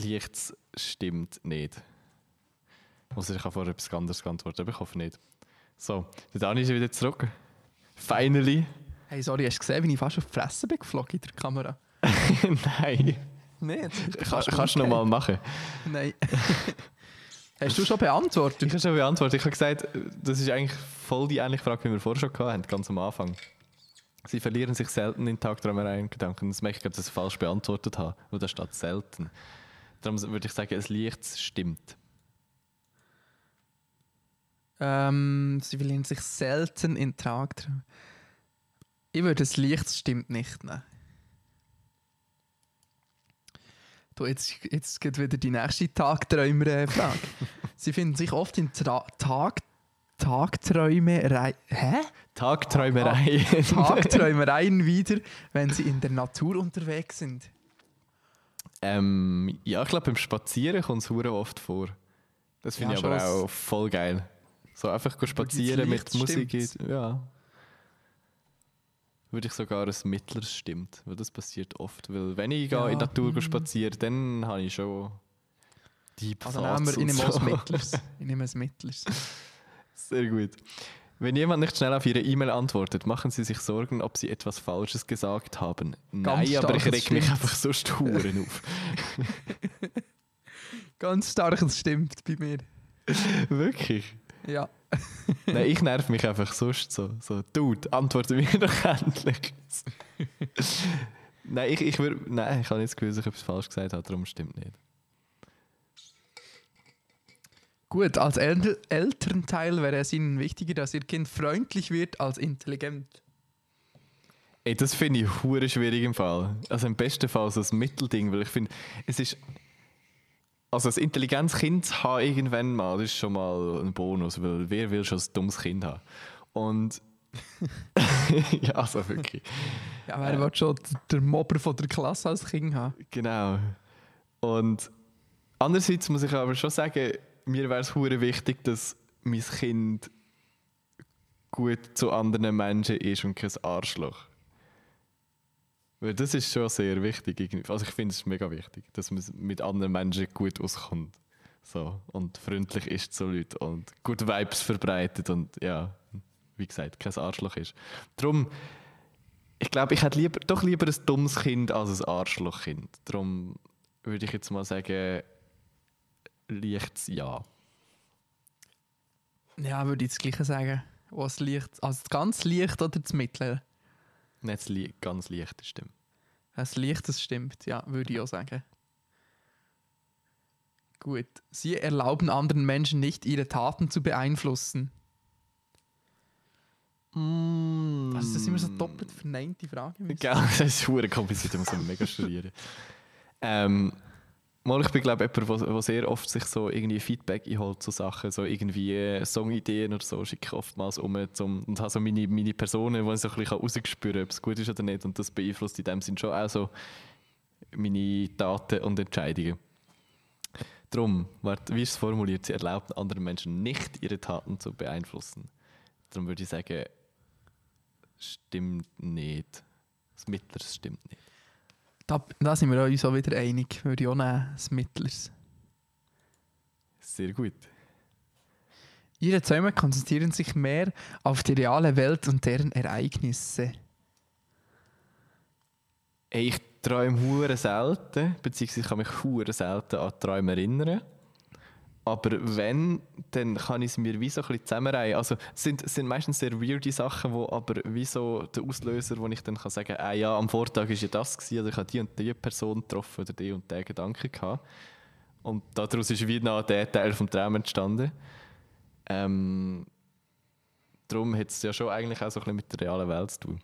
Lichts stimmt nicht. Muss ich vorher etwas anderes geantwortet, aber ich hoffe nicht. So, der Dani ist wieder zurück. Finally. Hey, sorry, hast du gesehen, wie ich fast auf die Fresse bin geflogen in der Kamera? Nein. Nein, Kann, kannst du noch mal machen. Nein. hast du schon beantwortet? Ich habe schon beantwortet. Ich habe gesagt, das ist eigentlich voll die ähnliche Frage, wie wir vorher schon hatten, ganz am Anfang. Sie verlieren sich selten in Tagträumereien Gedanken. Das merke ich, gerade, dass ich falsch beantwortet habe. Nur da steht selten. Darum würde ich sagen, das Licht stimmt. Ähm, sie verlieren sich selten in Tagträumen. Ich würde das Licht stimmt nicht nehmen. Du, jetzt, jetzt geht wieder die nächste Tagträumer-Frage. sie finden sich oft in Tra Tag Tagträumerei. Hä? Tagträumerei. Tagträumereien wieder, wenn sie in der Natur unterwegs sind. ähm, ja, ich glaube, beim Spazieren kommt es oft vor. Das finde Ja, ich aber auch voll geil. So einfach spazieren mit Musik. stimmt's. Ja. Würde ich sogar ein mittleres stimmt, weil das passiert oft. Weil wenn ich Ja, in der Natur mhm. spazieren, dann habe ich schon Deep Also nehmen wir, ich nehme so. Mittleres. Ich nehme ein Mittleres. Sehr gut. Wenn jemand nicht schnell auf Ihre E-Mail antwortet, machen Sie sich Sorgen, ob Sie etwas Falsches gesagt haben. Nein, aber ich reg mich einfach so Huren auf. Ganz stark, es stimmt bei mir. Wirklich? Ja. Nein, ich nerv mich einfach sonst so. So, Dude, antworte mir doch endlich. nein, ich, ich würde. Nein, ich habe nicht das Gefühl, dass ich etwas falsch gesagt habe, darum stimmt nicht. Gut, als El Elternteil wäre es Ihnen wichtiger, dass Ihr Kind freundlich wird als intelligent. Ey, das finde ich hure schwierig im Fall. Also im besten Fall so ein Mittelding, weil ich finde, es ist. Also ein intelligentes Kind zu haben irgendwann mal, das ist schon mal ein Bonus, weil wer will schon ein dummes Kind haben? Und. ja, also wirklich. Ja, wer will schon der Mobber von der Klasse als Kind haben? Genau. Und andererseits muss ich aber schon sagen, mir wäre es wichtig, dass mein Kind gut zu anderen Menschen ist und kein Arschloch. Weil das ist schon sehr wichtig. Also ich finde es mega wichtig, dass man mit anderen Menschen gut auskommt. So, und freundlich ist zu Leuten und gute Vibes verbreitet und ja, wie gesagt, kein Arschloch ist. Darum, ich glaube, ich hätte lieber, doch lieber ein dummes Kind als ein Arschlochkind. Darum würde ich jetzt mal sagen, lichts ja. Ja, würde ich das Gleiche sagen. Was Licht, also ganz Licht oder das Mittlere? Nicht das li ganz leichte Stimme. Das Licht, das stimmt, ja, würde ich auch sagen. Gut. Sie erlauben anderen Menschen nicht, ihre Taten zu beeinflussen. Das ist immer so doppelt verneinte Frage. Gell, das ist hure kompliziert, muss man mega studieren. ähm, mal, ich bin glaube ich jemand, der sehr oft sich so irgendwie Feedback einholt zu Sachen, so irgendwie äh, Songideen oder so, schicke ich oftmals um zum, und habe so meine, meine Personen, wo ich so ein bisschen rausspüren kann, ob es gut ist oder nicht und das beeinflusst in dem Sinn schon auch so meine Taten und Entscheidungen. Drum, wie ist es formuliert? Sie erlauben anderen Menschen nicht, ihre Taten zu beeinflussen. Darum würde ich sagen, stimmt nicht. Das Mittleres stimmt nicht. Da, da sind wir uns auch wieder einig, würde ich auch nehmen, das Mittleres. Sehr gut. Ihre Träume konzentrieren sich mehr auf die reale Welt und deren Ereignisse. Ey, ich träume hure selten, beziehungsweise ich kann mich hure selten an Träume erinnern. Aber wenn, dann kann ich es mir wie so ein bisschen zusammenreihen. Also es sind, es sind meistens sehr weirde Sachen, wo aber wie so der Auslöser, wo ich dann kann sagen kann, ah ja, am Vortag war ja das, gewesen, oder ich habe die und die Person getroffen oder die und die Gedanken gehabt. Und daraus ist wie noch der Teil vom Traum entstanden. Ähm, darum hat es ja schon eigentlich auch so ein bisschen mit der realen Welt zu tun.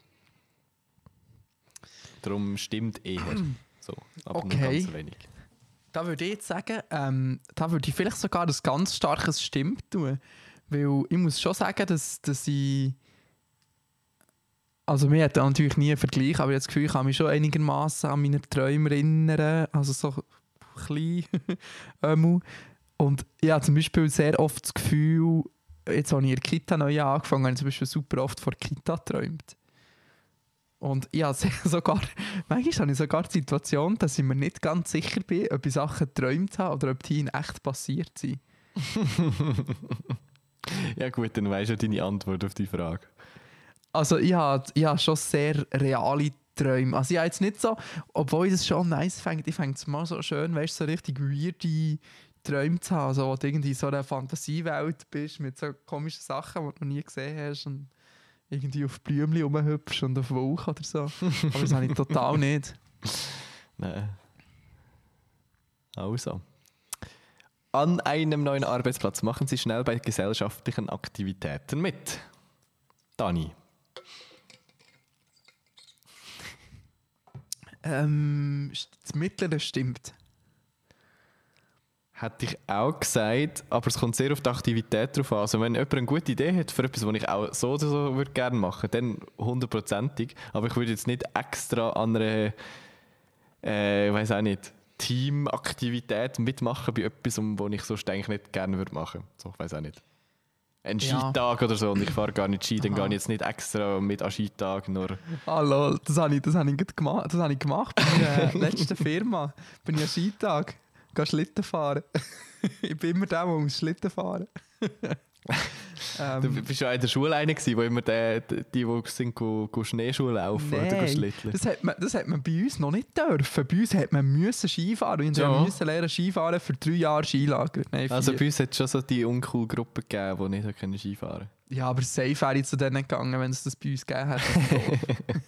Darum stimmt eher. So, aber nur Okay. ganz wenig. Da würde ich jetzt sagen, ähm, da würde ich vielleicht sogar ein ganz starkes Stimmt tun. Weil ich muss schon sagen, dass, dass ich. Also, mir hat natürlich nie einen Vergleich, aber habe das Gefühl, ich kann mich schon einigermaßen an meine Träume erinnern. Also, so klein. Und ich habe zum Beispiel sehr oft das Gefühl, jetzt, als ich in der Kita neu angefangen habe, habe ich zum Beispiel super oft vor der Kita geträumt. Und ich habe sogar, manchmal habe ich sogar die Situation, dass ich mir nicht ganz sicher bin, ob ich Sachen geträumt habe oder ob die in echt passiert sind. Ja gut, dann weisst du deine Antwort auf die Frage. Also ich habe, ich habe schon sehr reale Träume. Also ich habe jetzt nicht so, obwohl ich das schon nice fände, ich fände es mal so schön, weißt du, so richtig weirde Träume zu haben, also, wo du irgendwie in so einer Fantasiewelt bist mit so komischen Sachen, die du noch nie gesehen hast und irgendwie auf Blümchen rumhüpfst und auf Wolken oder so. Aber das habe ich total nicht. Nein. Also. An einem neuen Arbeitsplatz machen Sie schnell bei gesellschaftlichen Aktivitäten mit. Dani. Ähm, das Mittlere stimmt. Hätte ich auch gesagt, aber es kommt sehr auf die Aktivität drauf an. Also wenn jemand eine gute Idee hat für etwas, was ich auch so oder so würde gerne machen dann hundertprozentig. Aber ich würde jetzt nicht extra an einer, äh, ich weiß auch nicht, Teamaktivität mitmachen bei etwas, was ich sonst eigentlich nicht gerne würde machen. So, ich weiß auch nicht. Ein Ja. Skitag oder so und ich fahre gar nicht Ski, dann Aha. gehe ich jetzt nicht extra mit an Skitag, nur... Hallo, das habe ich, das habe ich, gemacht, das habe ich gemacht bei meiner letzten Firma. Bin ich am Skitag, gehe Schlitten fahren. ich bin immer der, der muss Schlitten fahren. Du ähm, bist ja in der Schule einer gewesen, wo immer die, die, die, die sind, go, go Schneeschuhe laufen oder nein, schlitteln. das hat, man, das hat man bei uns noch nicht dürfen. Bei uns hat man müssen Skifahren und Ja. wir müssen lernen Skifahren für drei Jahre Skilager. Nein, Also bei uns hat es schon so die uncool Gruppe gegeben, die nicht können Skifahren können. Ja, aber safe wäre ich zu denen gegangen, wenn es das bei uns gegeben hätte.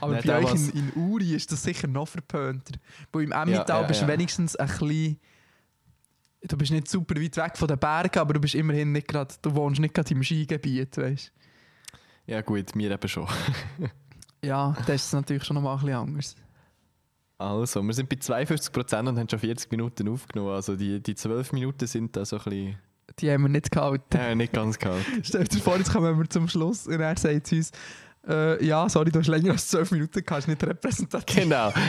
aber Nein, bei euch in, in Uri ist das sicher noch verpönter. Wo im Emmental ja, bist du ja. wenigstens ein bisschen... Du bist nicht super weit weg von den Bergen, aber du bist immerhin nicht gerade... Du wohnst nicht gerade im Skigebiet, weißt Ja gut, wir eben schon. Ja, das ist natürlich schon noch mal ein bisschen anders. Also, wir sind bei 52% und haben schon 40 Minuten aufgenommen. Also die, die 12 Minuten sind da so ein bisschen... Die haben wir nicht gehalten. Äh, nicht ganz kalt. Stell dir vor, jetzt kommen wir zum Schluss und er sagt zu uns... Äh, ja, sorry, du hast länger als 12 Minuten gehabt, nicht repräsentativ. Genau.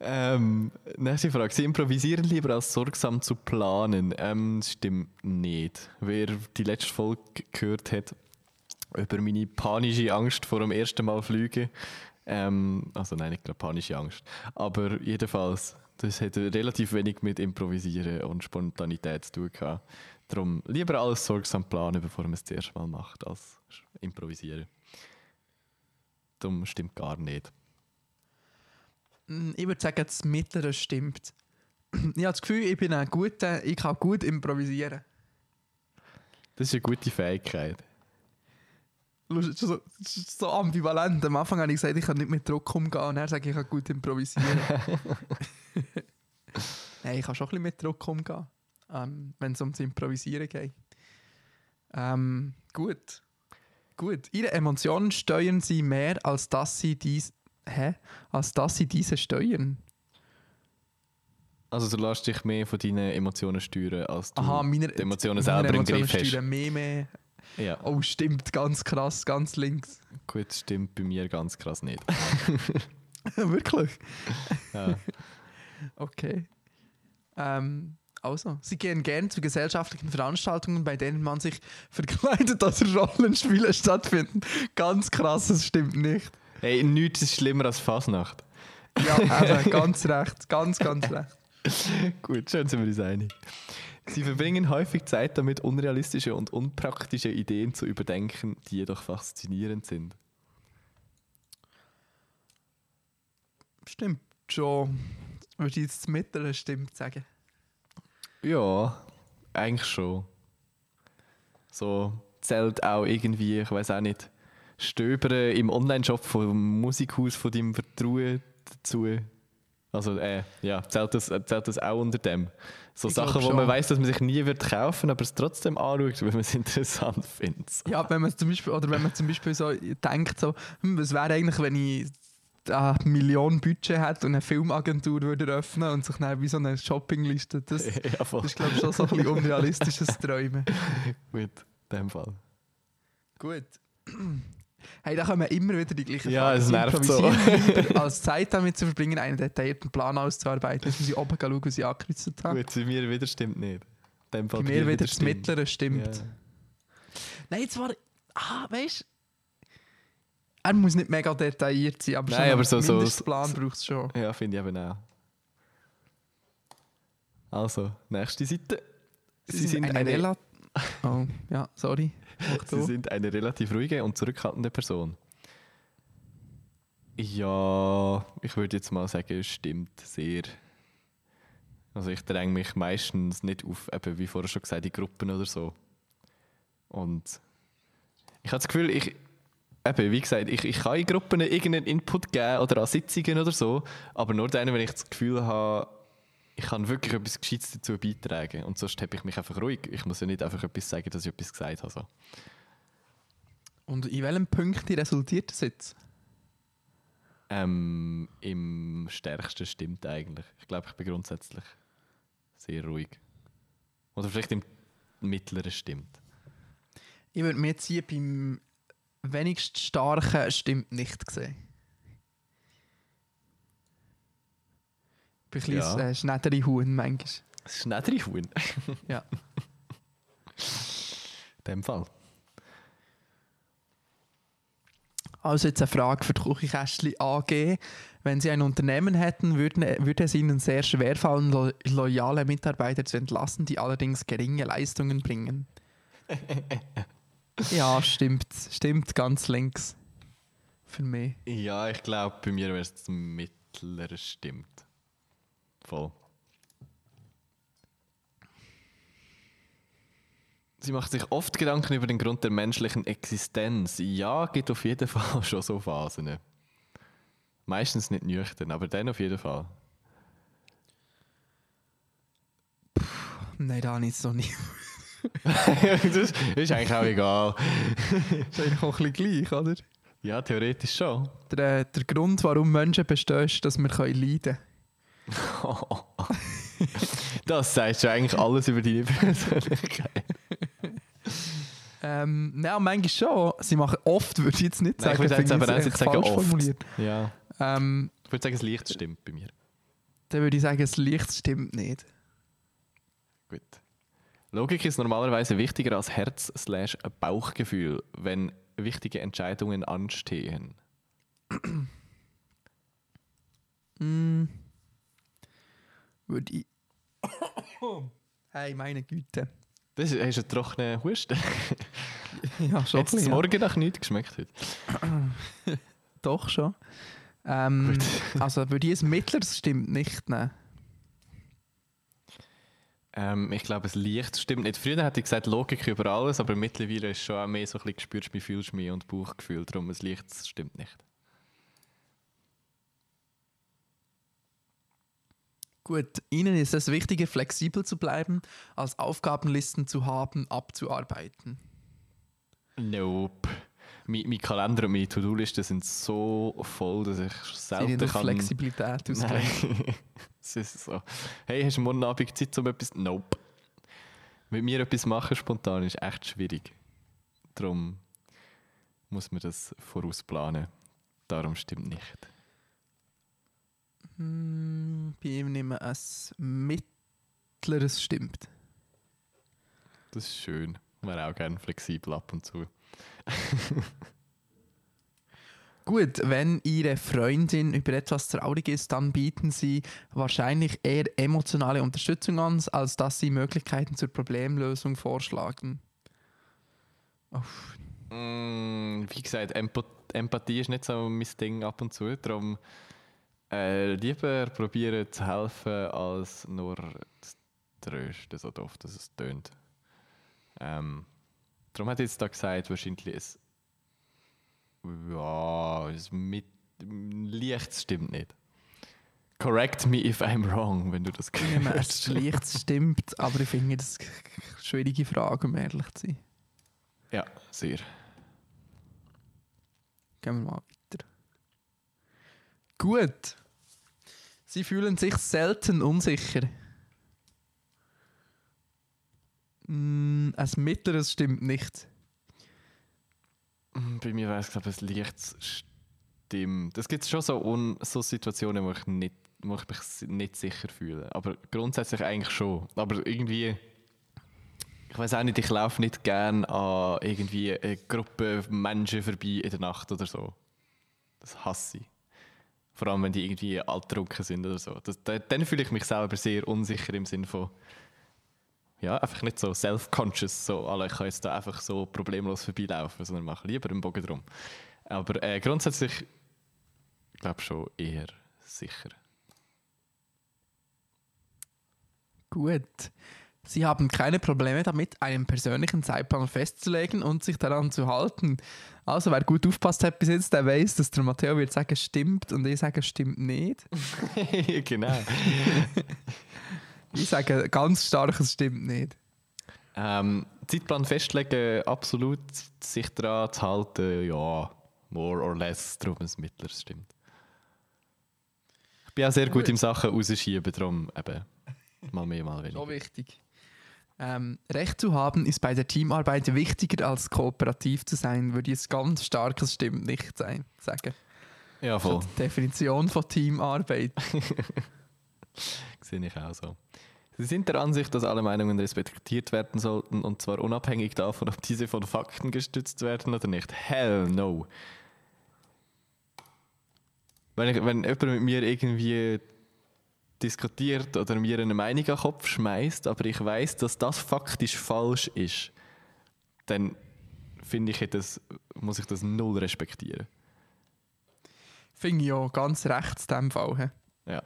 ähm, nächste Frage. Sie improvisieren lieber als sorgsam zu planen. Ähm, stimmt nicht. Wer die letzte Folge gehört hat über meine panische Angst vor dem ersten Mal fliegen, ähm, also nein, nicht panische Angst, aber jedenfalls, das hat relativ wenig mit Improvisieren und Spontanität zu tun gehabt. Darum lieber alles sorgsam planen, bevor man es das erste Mal macht, als improvisieren. Darum stimmt gar nicht. Mm, Ich würde sagen, das Mittlere stimmt. Ich habe das Gefühl, ich bin ein guter, ich kann gut improvisieren. Das ist eine gute Fähigkeit. Lust- So, so ambivalent. Am Anfang habe ich gesagt, ich kann nicht mit Druck umgehen und er sagt, ich kann gut improvisieren. Nein, ich kann schon ein bisschen mit Druck umgehen, ähm, wenn es ums Improvisieren geht. Ähm, gut. Gut. Ihre Emotionen steuern sie mehr, als dass sie dies. Hä? Als dass sie diese steuern. Also du lässt dich mehr von deinen Emotionen steuern, als du Aha, meine die Emotionen meine selber im Emotionen Griff hast. steuern Mehr, mehr. Ja, Oh, stimmt, ganz krass, ganz links. gut, stimmt bei mir ganz krass nicht. Wirklich? Ja. Okay. Ähm, also, Sie gehen gern zu gesellschaftlichen Veranstaltungen, bei denen man sich verkleidet, als Rollenspiele stattfinden. Ganz krass, das stimmt nicht. Hey, nichts ist schlimmer als Fasnacht. Ja, eben, ganz recht, ganz, ganz recht. Gut, schön sind wir uns einig. Sie verbringen häufig Zeit damit, unrealistische und unpraktische Ideen zu überdenken, die jedoch faszinierend sind. Stimmt schon. Würde ich jetzt das Mittlere stimmt sagen. Ja, eigentlich schon. So zählt auch irgendwie, ich weiß auch nicht, Stöbern im Online-Shop vom Musikhaus von deinem Vertrauen dazu. Also, äh, ja, zählt das, zählt das auch unter dem? So Ich Sachen, wo man weiß, dass man sich nie wird kaufen, aber es trotzdem anschaut, weil man es interessant findet. Ja, wenn man zum Beispiel, oder wenn man zum Beispiel so denkt, so, hm, was wäre eigentlich, wenn ich eine Million Budget hätte und eine Filmagentur würde öffnen und sich dann wie so eine Shoppingliste. Das, das ja, voll. ist, glaube ich, schon so ein bisschen unrealistisches Träumen. Gut, in dem Fall. Gut. Hey, da kommen immer wieder die gleichen Ja, es Sie nervt so. als Zeit damit zu verbringen, einen detaillierten Plan auszuarbeiten. Jetzt muss ich oben schauen, was ich angekreuzt habe. Gut, bei mir wieder stimmt nicht. Bei mir dir wieder das. Mittlere stimmt. Ja. Nein, zwar. Ah, weißt du. Er muss nicht mega detailliert sein, aber, Nein, schon aber so- so- Mindestplan braucht es schon. Ja, finde ich eben auch. Also, nächste Seite. Sie, sind, eine, Rela- Oh, ja, sorry. Sie sind eine relativ ruhige und zurückhaltende Person. Ja, ich würde jetzt mal sagen, es stimmt sehr. Also ich dränge mich meistens nicht auf, eben wie vorher schon gesagt, in Gruppen oder so. Und ich habe das Gefühl, ich, eben, wie gesagt, ich, ich kann in Gruppen irgendeinen Input geben oder an Sitzungen oder so, aber nur dann, wenn ich das Gefühl habe, ich kann wirklich etwas Gescheites dazu beitragen. Und sonst habe ich mich einfach ruhig. Ich muss ja nicht einfach etwas sagen, dass ich etwas gesagt habe. So. Und in welchem Punkt resultiert das jetzt? Ähm, Im stärksten stimmt eigentlich. Ich glaube, ich bin grundsätzlich sehr ruhig. Oder vielleicht im mittleren stimmt. Ich würde mir jetzt hier beim wenigst starken stimmt nicht sehen. Ein bisschen Ja. ja. äh, schnellere Huhn manchmal. Drin, Huhn. Ja. In dem Fall. Also jetzt eine Frage für die Küchenkästchen AG. Wenn Sie ein Unternehmen hätten, würden, würde es Ihnen sehr schwer fallen, lo loyale Mitarbeiter zu entlassen, die allerdings geringe Leistungen bringen. ja, stimmt. Stimmt ganz links. Für mich. Ja, ich glaube, bei mir wäre es mittlere stimmt. Voll. Sie macht sich oft Gedanken über den Grund der menschlichen Existenz. Ja, gibt auf jeden Fall schon so Phasen. Meistens nicht nüchtern, aber dann auf jeden Fall. Nein, da nicht so nicht. das ist eigentlich auch egal. Das ist eigentlich auch ein bisschen gleich, oder? Ja, theoretisch schon. Der, der Grund, warum Menschen bestehen, ist, dass wir können leiden Das sagt schon eigentlich alles über deine Persönlichkeit. Ähm, ja, manchmal schon. Sie machen oft, würde ich jetzt nicht Nein, ich sagen. würde jetzt aber ich auch sagen oft. formuliert. Ja. Ähm, Ich würde sagen, das Licht stimmt bei mir. dann würde ich sagen, das Licht stimmt nicht. Gut. Logik ist normalerweise wichtiger als Herz-Bauchgefühl, wenn wichtige Entscheidungen anstehen. Mm. Würde ich. hey, meine Güte. Das ist, hast du einen trockenen Husten? Ja, schon. Hat es ja. morgen nach nichts geschmeckt heute? Doch schon. Ähm, also würde ich ein mittleres stimmt nicht nehmen. Ähm, ich glaube, das Licht stimmt nicht. Früher hätte ich gesagt Logik über alles, aber mittlerweile ist schon auch mehr so ein bisschen du mich, fühlst du mich und Bauchgefühl. Darum, das Licht stimmt nicht. Gut, Ihnen ist es wichtiger, flexibel zu bleiben, als Aufgabenlisten zu haben, abzuarbeiten. Nope. Mein, mein Kalender und meine To-Do-Listen sind so voll, dass ich selten kann... Flexibilität ausgehen. Es ist so. Hey, hast du morgen Abend Zeit um etwas? Nope. Mit mir etwas machen spontan ist echt schwierig. Darum muss man das vorausplanen. Darum stimmt nicht. Hm, bei ihm nehmen wir ein mittleres stimmt. Das ist schön. Wäre auch gerne flexibel ab und zu. Gut, wenn Ihre Freundin über etwas traurig ist, dann bieten Sie wahrscheinlich eher emotionale Unterstützung an, als dass Sie Möglichkeiten zur Problemlösung vorschlagen. Uff, Mm, wie gesagt, Empo Empathie ist nicht so mein Ding ab und zu. Darum äh, lieber probieren zu helfen, als nur zu trösten, so doof, dass es tönt. Ähm, darum hat jetzt da gesagt, wahrscheinlich es ja, es mit Licht stimmt nicht. Correct me if I'm wrong, wenn du das hörst. das Licht stimmt, aber ich finde das schwierige Frage, um ehrlich zu sein. Ja, sehr. Gehen wir mal weiter. Gut. Sie fühlen sich selten unsicher. Mm, ein mittleres stimmt nicht. Mm, Bei mir wäre es, glaube ich, das Licht stimmt. Es gibt schon so, un so Situationen, wo ich, nicht, wo ich mich nicht sicher fühle. Aber grundsätzlich eigentlich schon. Aber irgendwie, ich weiß auch nicht, ich laufe nicht gern an irgendwie eine Gruppe Menschen vorbei in der Nacht oder so. Das hasse ich. Vor allem, wenn die irgendwie alttrunken sind oder so. Das, da, dann fühle ich mich selber sehr unsicher im Sinne von, ja, einfach nicht so self-conscious, so, alle, ich kann jetzt da einfach so problemlos vorbeilaufen, sondern mache lieber einen Bogen drum. Aber äh, grundsätzlich, ich glaube schon eher sicher. Gut. Sie haben keine Probleme damit, einen persönlichen Zeitplan festzulegen und sich daran zu halten. Also wer gut aufpasst hat bis jetzt, der weiß, dass der Matteo wird sagen, stimmt und ich sage, stimmt nicht. genau. Ich sage ganz stark, es stimmt nicht. Ähm, Zeitplan festlegen, absolut. Sich daran zu halten, ja, more or less, darum ein mittleres stimmt. Ich bin auch sehr gut im Sachen rausschieben, darum eben mal mehr, mal So weniger. wichtig. Ähm, Recht zu haben ist bei der Teamarbeit wichtiger als kooperativ zu sein, würde ich jetzt ganz starkes Stimmt nicht sein, sagen. Ja, voll. Definition von Teamarbeit. Sehe ich auch so. Sie sind der Ansicht, dass alle Meinungen respektiert werden sollten und zwar unabhängig davon, ob diese von Fakten gestützt werden oder nicht. Hell no. Wenn, ich, wenn jemand mit mir irgendwie diskutiert oder mir eine Meinung an den Kopf schmeißt, aber ich weiß, dass das faktisch falsch ist, dann finde ich, das, muss ich das null respektieren. Finde ich auch ganz recht in dem Fall. he. Ja.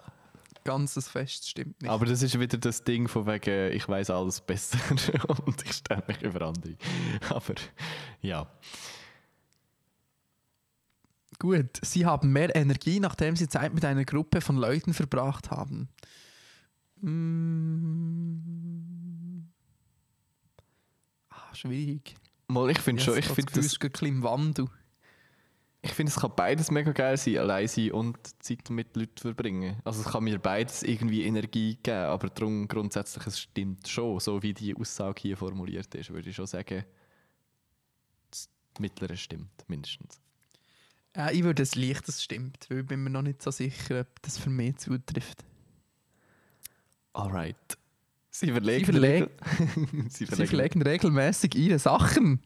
Ganzes Fest stimmt nicht. Aber das ist wieder das Ding von wegen, ich weiß alles besser und ich stelle mich über andere. Aber ja. Gut, Sie haben mehr Energie, nachdem Sie Zeit mit einer Gruppe von Leuten verbracht haben. Mm. Ah, schwierig. Mal, ich finde schon, ich finde das das, ist ein bisschen im Wandel. Ich finde es kann beides mega geil sein, allein sein und Zeit mit Leuten verbringen. Also es kann mir beides irgendwie Energie geben, aber darum grundsätzlich es stimmt schon, so wie die Aussage hier formuliert ist, würde ich schon sagen, das Mittlere stimmt mindestens. Äh, ich würde es leicht, das stimmt, weil ich bin mir noch nicht so sicher, ob das für mich zutrifft. Alright. Sie verlegen. Sie verlegen- Sie Sie verlegen regelmäßig ihre Sachen.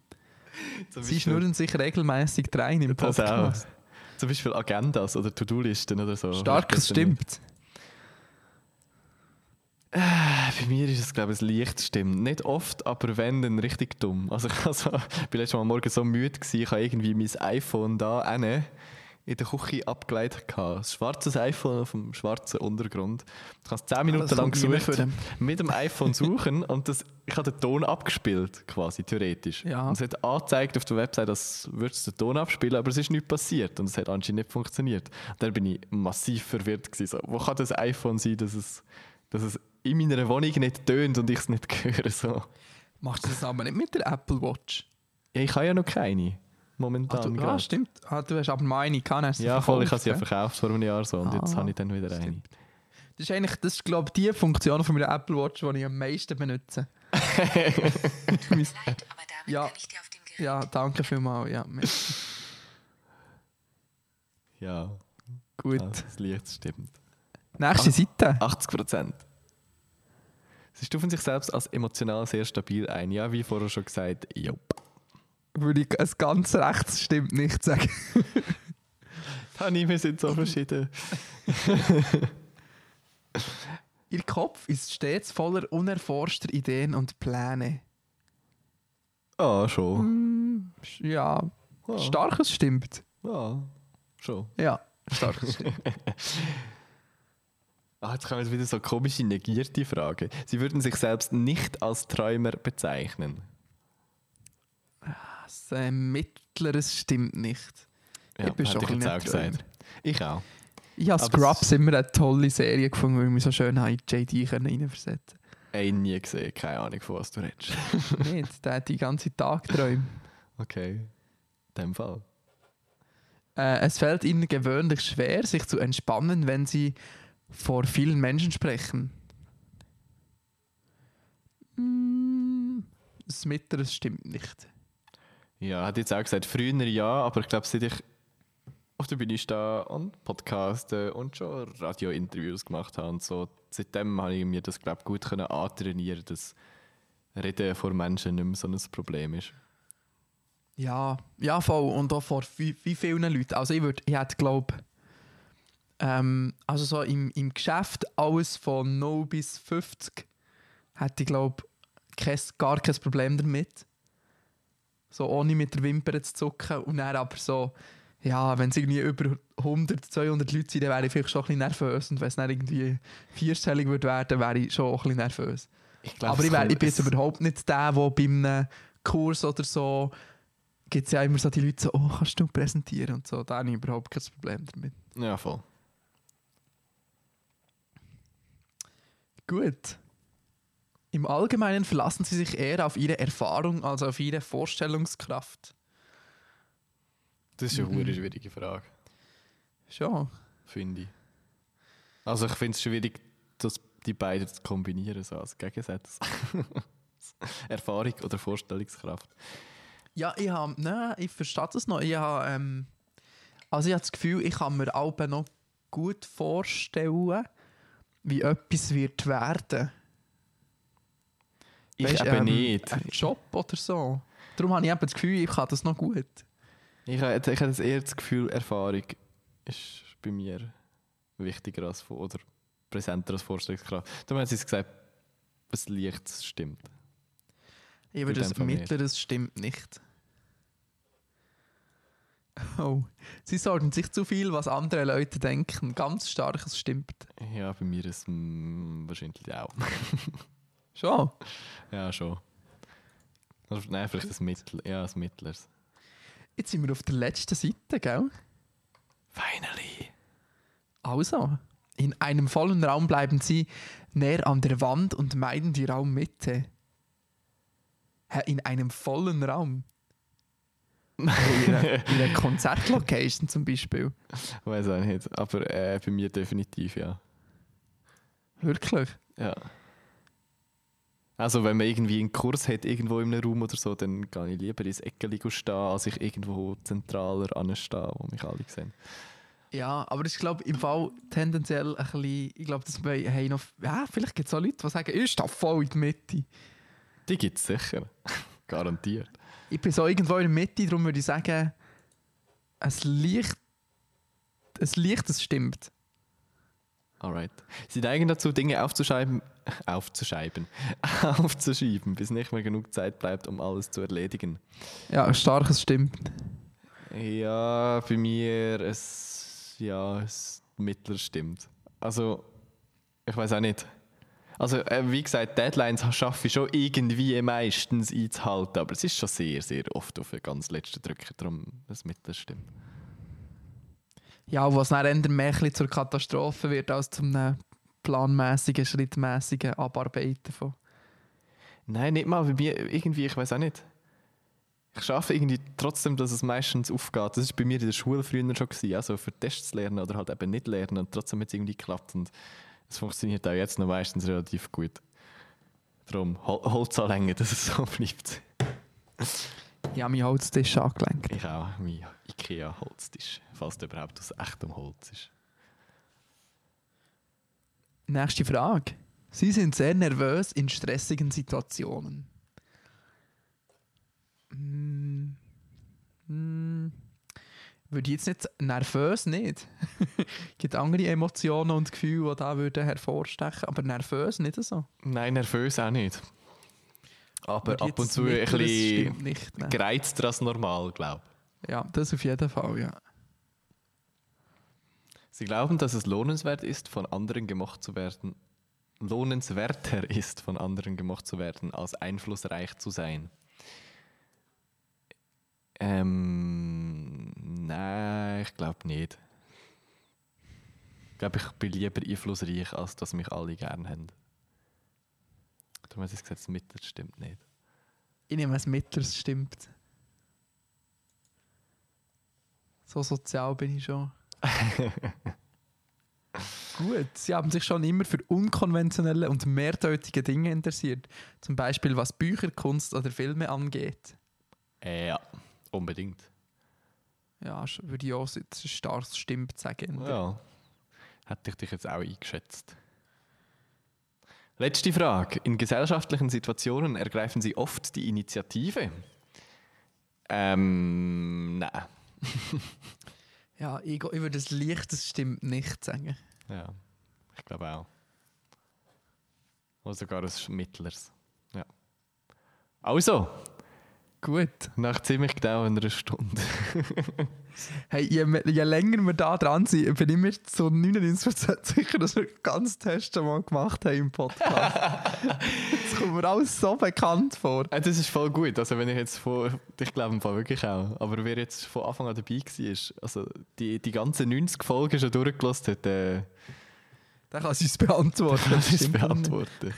Sie schnurren sich regelmäßig rein im Das auch. Podcast. Zum Beispiel Agendas oder To-Do-Listen oder so. Starkes Ich stimmt. Äh, Bei mir ist es, glaube ich, ein leicht stimmt. Nicht oft, aber wenn, dann richtig dumm. Also ich also, bin letztes Mal am Morgen so müde gewesen, ich habe irgendwie mein iPhone da hinten in der Küche abgeleitet. Ein schwarzes iPhone auf dem schwarzen Untergrund. Du kannst 10 Minuten lang gesucht, mit dem iPhone suchen und das, ich habe den Ton abgespielt, quasi, theoretisch. Ja. Und es hat angezeigt auf der Website, dass würdest den Ton abspielen, aber es ist nichts passiert und es hat anscheinend nicht funktioniert. Und dann bin ich massiv verwirrt gewesen. So, wo kann das iPhone sein, dass es, dass es in meiner Wohnung nicht tönt und ich es nicht höre? So. Machst du das aber nicht mit der Apple Watch? Ja, ich habe ja noch keine. Ah, Momentan. du, ah, stimmt. Ah, du hast aber mal eine gehabt, ja, voll, ich habe verkauft, sie ja verkauft vor einem Jahr so und jetzt Ah, habe ich dann wieder eine. stimmt. Das ist eigentlich, das ist, glaube ich, die Funktion von meiner Apple Watch, die ich am meisten benutze. Tut mir leid, aber damit Ja. kann ich dir auf dem Gerät Ja, danke vielmals. Ja. Ja, gut. das Licht stimmt. Nächste Seite. 80 Prozent. Sie stufen sich selbst als emotional sehr stabil ein. Ja, wie vorher schon gesagt, jupp. Würde ich ein ganz rechts stimmt nicht sagen. Tani, wir sind so verschieden. Ihr Kopf ist stets voller unerforschter Ideen und Pläne. Ah, schon. Hm, Ja, Ja. starkes stimmt. Ja, schon. Ja, starkes stimmt. Ah, jetzt kommen jetzt wieder so komische negierte Fragen. Sie würden sich selbst nicht als Träumer bezeichnen. Das äh, Mittleres stimmt nicht. Ich bin schon ich auch gesagt. Ich auch. Ich habe Scrubs immer eine tolle Serie gefunden, weil wir so schön in JD reinversetzen Ey, nie gesehen, keine Ahnung, von was du redest. Nicht, der hat die ganze Tag Träume. Okay. In dem Fall. Äh, es fällt ihnen gewöhnlich schwer, sich zu entspannen, wenn sie vor vielen Menschen sprechen. Mm, Das Mittleres stimmt nicht. Ja, hat jetzt auch gesagt, früher ja, aber ich glaube, seit ich auf der Bühne stehe und Podcasten und schon Radiointerviews gemacht habe und so, seitdem habe ich mir das, glaube gut können antrainieren, dass Reden vor Menschen nicht mehr so ein Problem ist. Ja, ja, voll. Und auch vor wie, wie vielen Leuten. Also ich würde, ich hätte glaube ähm, also so im, im Geschäft alles von 0 bis 50 hätte ich glaube gar kein Problem damit. So ohne mit der Wimper zu zucken und dann aber so, ja, wenn es irgendwie über 100, 200 Leute sind, dann wäre ich vielleicht schon ein bisschen nervös und wenn es dann irgendwie vierstellig würde werden, wäre ich schon ein bisschen nervös. Ich glaub, Aber ich, wär, ich bin jetzt überhaupt nicht der, der bei einem Kurs oder so gibt es ja immer so die Leute so, oh, kannst du präsentieren und so. Da habe ich überhaupt kein Problem damit. Ja, voll. Gut. Im Allgemeinen verlassen sie sich eher auf ihre Erfahrung als auf ihre Vorstellungskraft. Das ist eine Mhm. schwierige Frage, Schon. finde ich. Also ich finde es schwierig, das, die beiden zu kombinieren, so als Gegensatz. Erfahrung oder Vorstellungskraft. Ja, ich habe, nein, ich verstehe das noch. Ich habe, ähm, also ich habe das Gefühl, ich kann mir auch noch gut vorstellen, wie etwas wird werden. Ich Weisst, eben ähm, nicht. Ein Job oder so. Darum habe ich eben das Gefühl, ich kann das noch gut. Ich, habe- ich habe eher das Gefühl, Erfahrung ist bei mir wichtiger als oder präsenter als Vorstellungskraft. Du hast jetzt gesagt, was Licht stimmt. Ich würde das mittleres stimmt nicht. Oh, sie sorgen sich zu viel, was andere Leute denken. Ganz starkes stimmt. Ja, bei mir ist es mm, wahrscheinlich auch. Schon. ja, schon. Oder, nein, vielleicht das Mittel. Ja, Mittleres. Jetzt sind wir auf der letzten Seite, gell? Finally! Also, in einem vollen Raum bleiben sie näher an der Wand und meiden die Raummitte. Hä, in einem vollen Raum? Also in einer, in einer Konzertlocation zum Beispiel. Weiß auch nicht. Aber äh, bei mir definitiv, ja. Wirklich? ja. Also, wenn man irgendwie einen Kurs hat, irgendwo in einem Raum oder so, dann gehe ich lieber ins Eckeli stehen, als ich irgendwo zentraler anstehe, wo mich alle sehen. Ja, aber ich glaube im Fall tendenziell ein bisschen, ich glaube, dass wir haben noch, ja, vielleicht gibt es auch Leute, die sagen, ich stehe voll in der Mitte. Die gibt es sicher. Garantiert. Ich bin so irgendwo in der Mitte, darum würde ich sagen, es Licht, es Licht, das stimmt. Alright. Sie neigen dazu, Dinge aufzuschreiben, aufzuschreiben, aufzuschieben, bis nicht mehr genug Zeit bleibt, um alles zu erledigen. Ja, ein starkes stimmt. Ja, bei mir es ja es mittler stimmt. Also ich weiß auch nicht. Also äh, wie gesagt, Deadlines schaffe ich schon irgendwie meistens einzuhalten, aber es ist schon sehr, sehr oft auf den ganz letzten Drücker, darum das mittler stimmt. Ja, was dann eher mehr zur Katastrophe wird, als zum einem planmäßigen, schrittmäßigen Abarbeiten von. Nein, nicht mal bei mir irgendwie, ich weiß auch nicht. Ich schaffe irgendwie trotzdem, dass es meistens aufgeht. Das war bei mir in der Schule früher schon, gewesen, also für Tests lernen oder halt eben nicht lernen und trotzdem hat es irgendwie geklappt und es funktioniert auch jetzt noch meistens relativ gut. Darum, hol Holz anlängen, dass es so bleibt. Ich habe meinen Holztisch angelenkt. Ich auch, mein Ikea-Holztisch, falls der überhaupt aus echtem Holz ist. Nächste Frage. Sie sind sehr nervös in stressigen Situationen. Hm. Hm. Würde ich jetzt nicht nervös nicht. Es gibt andere Emotionen und Gefühle, die da würden hervorstechen, aber nervös nicht so. Nein, nervös auch nicht. Aber Würde ab und zu ein bisschen nicht. gereizter als normal, glaube ich. Ja, das auf jeden Fall, ja. Sie glauben, dass es lohnenswert ist, von anderen gemocht zu werden. Lohnenswerter ist, von anderen gemocht zu werden, als einflussreich zu sein. Ähm, nein, ich glaube nicht. Ich glaube, ich bin lieber einflussreich, als dass mich alle gern haben. Darum habe ich gesagt, das Mittel stimmt nicht. Ich nehme es mittleres stimmt. So sozial bin ich schon. Gut, sie haben sich schon immer für unkonventionelle und mehrdeutige Dinge interessiert. Zum Beispiel was Bücher, Kunst oder Filme angeht. Äh, ja, unbedingt. Ja, würde ich auch so- starkes Stimmt sagen. Ja. Hätte ich dich jetzt auch eingeschätzt. Letzte Frage. In gesellschaftlichen Situationen ergreifen Sie oft die Initiative? Ähm, nein. Ja, ich, ich würde das leichtes Stimmt nicht sagen. Ja, ich glaube auch. Oder sogar ein mittleres. Ja. Also, Gut. Nach ziemlich genau einer Stunde. Hey, je, je länger wir da dran sind, bin ich mir zu 99% sicher, dass wir ganz Test schon mal gemacht haben im Podcast. das kommt mir alles so bekannt vor. Äh, das ist voll gut. Also wenn ich jetzt von, ich glaube im Fall wirklich auch, aber wer jetzt von Anfang an dabei war, also die, die ganzen 90 Folgen schon durchgelassen hat, äh, Der kann es uns beantworten. das ist stimmt. beantworten.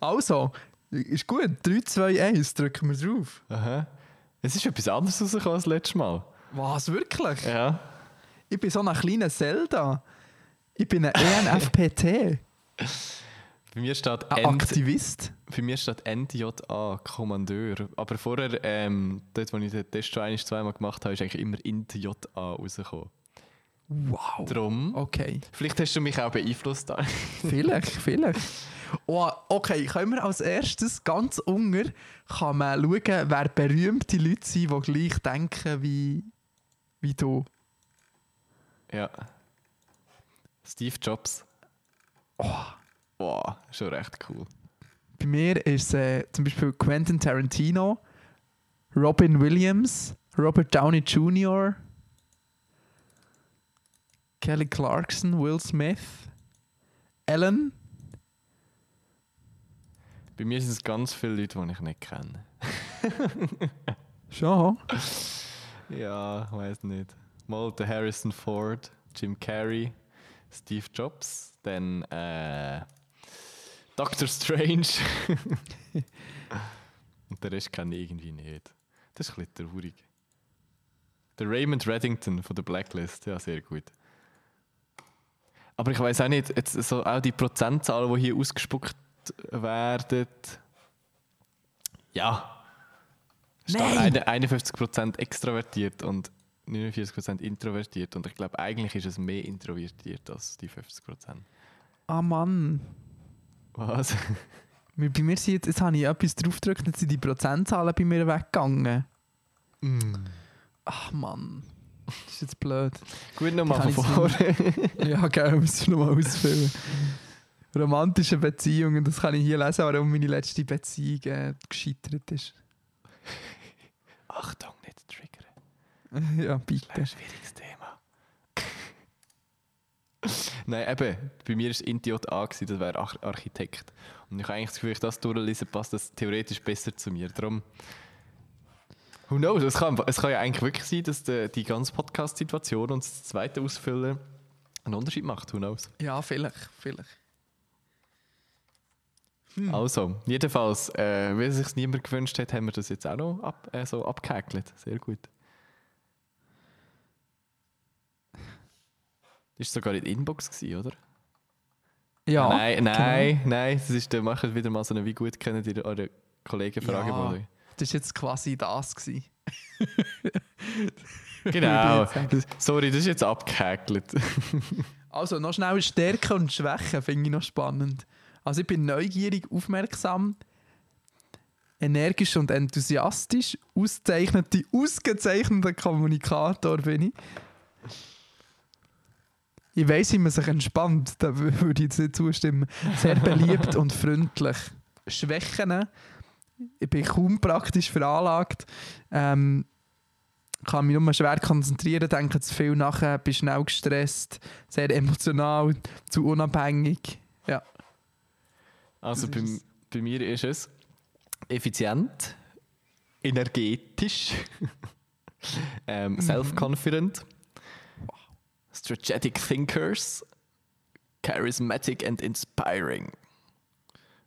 Also, ist gut. 3, 2, 1, drücken wir drauf. Aha. Es ist etwas anderes rausgekommen als letztes Mal. Was, wirklich? Ja. Ich bin so ein kleiner Zelda. Ich bin ein ENFPT, Bei mir steht ein End, Aktivist. bei mir steht NDJA, Kommandeur. Aber vorher, ähm, dort wo ich den Test schon ein, zweimal gemacht habe, ist eigentlich immer INTJA rausgekommen. Wow. Drum, Okay. vielleicht hast du mich auch beeinflusst. da. Vielleicht, vielleicht. Oh, okay, können wir als erstes ganz unter kann man schauen, wer berühmte Leute sind, die gleich denken wie, wie du. ja. Steve Jobs. Oh, Wow, schon recht cool. bei mir ist äh, zum Beispiel Quentin Tarantino, Robin Williams, Robert Downey Jr., Kelly Clarkson, Will Smith, Ellen. Bei mir sind es ganz viele Leute, die ich nicht kenne. Schon? Ja, weiß nicht. Mal der Harrison Ford, Jim Carrey, Steve Jobs, dann äh, Doctor Strange. Und der Rest kenne ich irgendwie nicht. Das ist ein bisschen traurig. Der Raymond Reddington von der Blacklist, ja, sehr gut. Aber ich weiß auch nicht, jetzt so auch die Prozentzahlen, die hier ausgespuckt werden. Ja. Nein! eine- 51% extrovertiert und 49% introvertiert. Und ich glaube, eigentlich ist es mehr introvertiert als die 50%. Ah Mann. Was? Bei mir sind jetzt, jetzt habe ich etwas draufgedrückt, jetzt sind die Prozentzahlen bei mir weggegangen. Ach Mann. Das ist jetzt blöd. Gut, nochmal von vorne. Ja, gerne, muss ich nochmal ausfüllen. Romantische Beziehungen, das kann ich hier lesen, warum meine letzte Beziehung äh, gescheitert ist. Achtung, nicht triggern. ja, bitte. Ein schwieriges Thema. Nein, eben, bei mir war Intiot A, gewesen, das wäre Arch Architekt. Und ich habe eigentlich das Gefühl, ich das durchlese, passt das theoretisch besser zu mir. Darum, who knows, es kann, es kann ja eigentlich wirklich sein, dass die, die ganze Podcast-Situation und das zweite Ausfüllen einen Unterschied macht, who knows. Ja, vielleicht, vielleicht. Also, jedenfalls, äh, wie sich niemand gewünscht hat, haben wir das jetzt auch noch ab, äh, so abgehäkelt. Sehr gut. Ist sogar in der Inbox gewesen, oder? Ja, nein, nein, genau. nein. Das ist, der macht wieder mal so eine «Wie gut kennt ihr eure Kollegen?» Frage. Ja. Das war jetzt quasi das. Gewesen. Genau. Das, sorry, das ist jetzt abgehäkelt. Also, noch schnell Stärken und Schwächen finde ich noch spannend. Also, ich bin neugierig, aufmerksam, energisch und enthusiastisch, ausgezeichnete, ausgezeichneter Kommunikator bin ich. Ich weiß, wie man sich entspannt, da wü- würde ich jetzt nicht zustimmen. Sehr beliebt und freundlich. Schwächen, ich bin kaum praktisch veranlagt. Ähm, kann mich nur schwer konzentrieren, denke zu viel nachher, bin schnell gestresst, sehr emotional, zu unabhängig. Ja. Also Das bei, bei mir ist es effizient, energetisch, ähm, self-confident, strategic thinkers, charismatic and inspiring.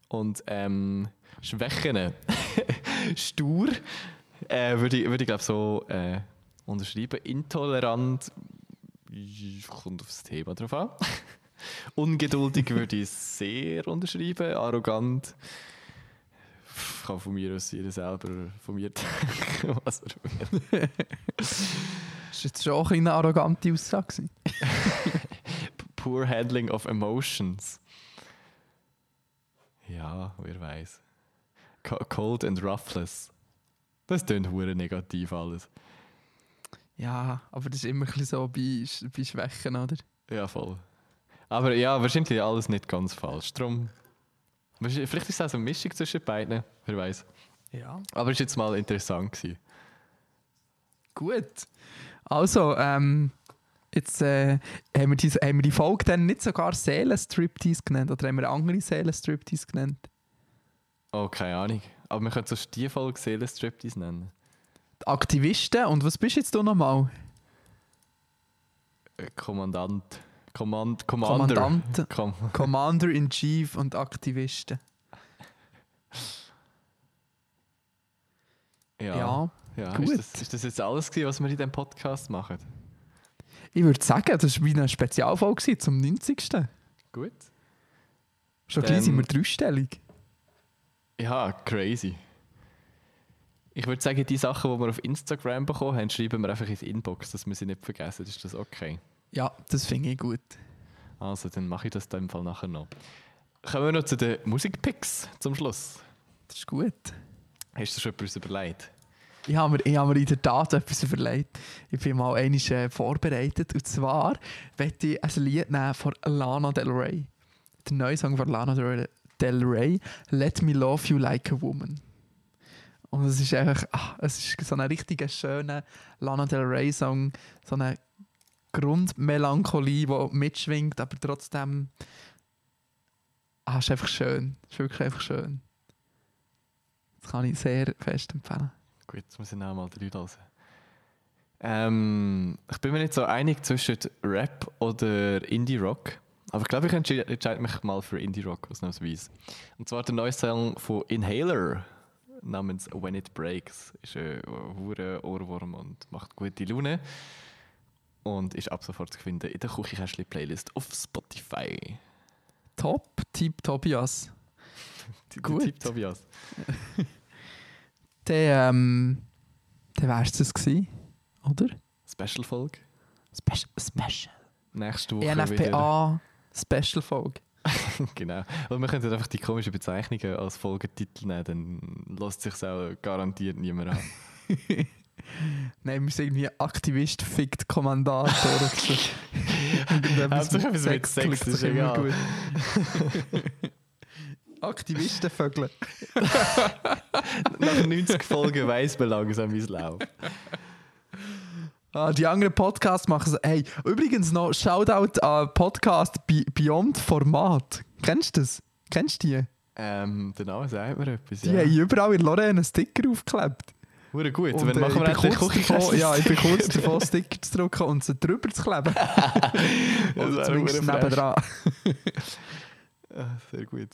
Und ähm, Schwächen, stur, äh, würde ich, würde ich glaube so äh, unterschreiben. Intolerant, kommt aufs Thema drauf an. Ungeduldig würde ich sehr unterschreiben. Arrogant. Ich kann von mir aus jeder selber von mir denken, was er will. Das war jetzt schon auch eine arrogante Aussage. Poor Handling of Emotions. Ja, wer weiß. Co- Cold and roughless. Das klingt hure negativ alles. Ja, aber das ist immer ein bisschen so bei, bei Schwächen, oder? Ja, voll. Aber ja, wahrscheinlich alles nicht ganz falsch. Drum, vielleicht ist es auch so eine Mischung zwischen beiden. Wer weiß. Ja. Aber es war jetzt mal interessant. Gewesen. Gut. Also, ähm, jetzt äh, haben, wir diese, haben wir die Folge dann nicht sogar Seelenstriptease genannt oder haben wir andere Seelenstriptease genannt? Oh, keine Ahnung. Aber wir können sonst die Folge Seelenstriptease nennen. Die Aktivisten und was bist jetzt du nochmal? Äh, Kommandant. Command, Commander. Kommandant, Kom Commander in Chief und Aktivisten. ja. Ja. ja. gut. Ist, das, ist das jetzt alles, gewesen, was wir in diesem Podcast machen? Ich würde sagen, das war wie eine Spezialfolge zum 90. Gut. Schon Dann- gleich sind wir dreistellig. Ja, crazy. Ich würde sagen, die Sachen, die wir auf Instagram bekommen haben, schreiben wir einfach ins Inbox, dass wir sie nicht vergessen. Ist das okay? Ja, das finde ich gut. Also, dann mache ich das in dem Fall nachher noch. Kommen wir noch zu den Musikpicks zum Schluss. Das ist gut. Hast du schon etwas überlegt? Ich habe mir, ich habe mir in der Tat etwas überlegt. Ich bin mal einmal äh, vorbereitet. Und zwar möchte ich ein Lied nehmen von Lana Del Rey. Der neue Song von Lana Del Rey, Let Me Love You Like a Woman. Und es ist einfach, ah, es ist so ein richtig schöner Lana Del Rey Song, so eine Grundmelancholie, die mitschwingt, aber trotzdem, ah, ist einfach schön. Ist wirklich einfach schön. Das kann ich sehr fest empfehlen. Gut, jetzt muss ich noch mal drei hören. Ähm, ich bin mir nicht so einig zwischen Rap oder Indie-Rock. Aber ich glaube, ich entsche- entscheide mich mal für Indie-Rock ausnahmsweise. Und zwar der neue Song von Inhaler namens When It Breaks. Ist ein hure Ohrwurm und macht gute Laune. Und ist ab sofort zu finden in der Küchenkästchen-Playlist auf Spotify. Top, Tipp Tobias. Gut. Der Tipp Tobias. Dann, ähm, dann wär's das gewesen, oder? Special-Folge. Special. Special. Nächste Woche E wieder. ENFPA Special Folge. Genau. Und wir können einfach die komischen Bezeichnungen als Folgetitel nehmen, dann lässt sich auch garantiert niemand an. Nein, wir sind irgendwie Aktivist, fickt. Irgendetwas Hauptsache etwas mit Sex, klingt ist egal. gut. Aktivistenvögel. Nach 90 Folgen weiss man langsam, wie es läuft. Ah, die anderen Podcasts machen so. Hey, übrigens noch Shoutout an Podcast Be- Beyond Format. Kennst du das? Kennst du die? Ähm, der Name sagt mir etwas. Die ja. haben überall in Lorraine einen Sticker aufgeklebt. Hure gut. Und, Wenn äh, machen wir ich bin endlich Küchenkästchen? Ja, ich bin kurz davor, Sticker zu drucken und sie drüber zu kleben. Das Oder zumindest nebendran. Ah, Sehr gut.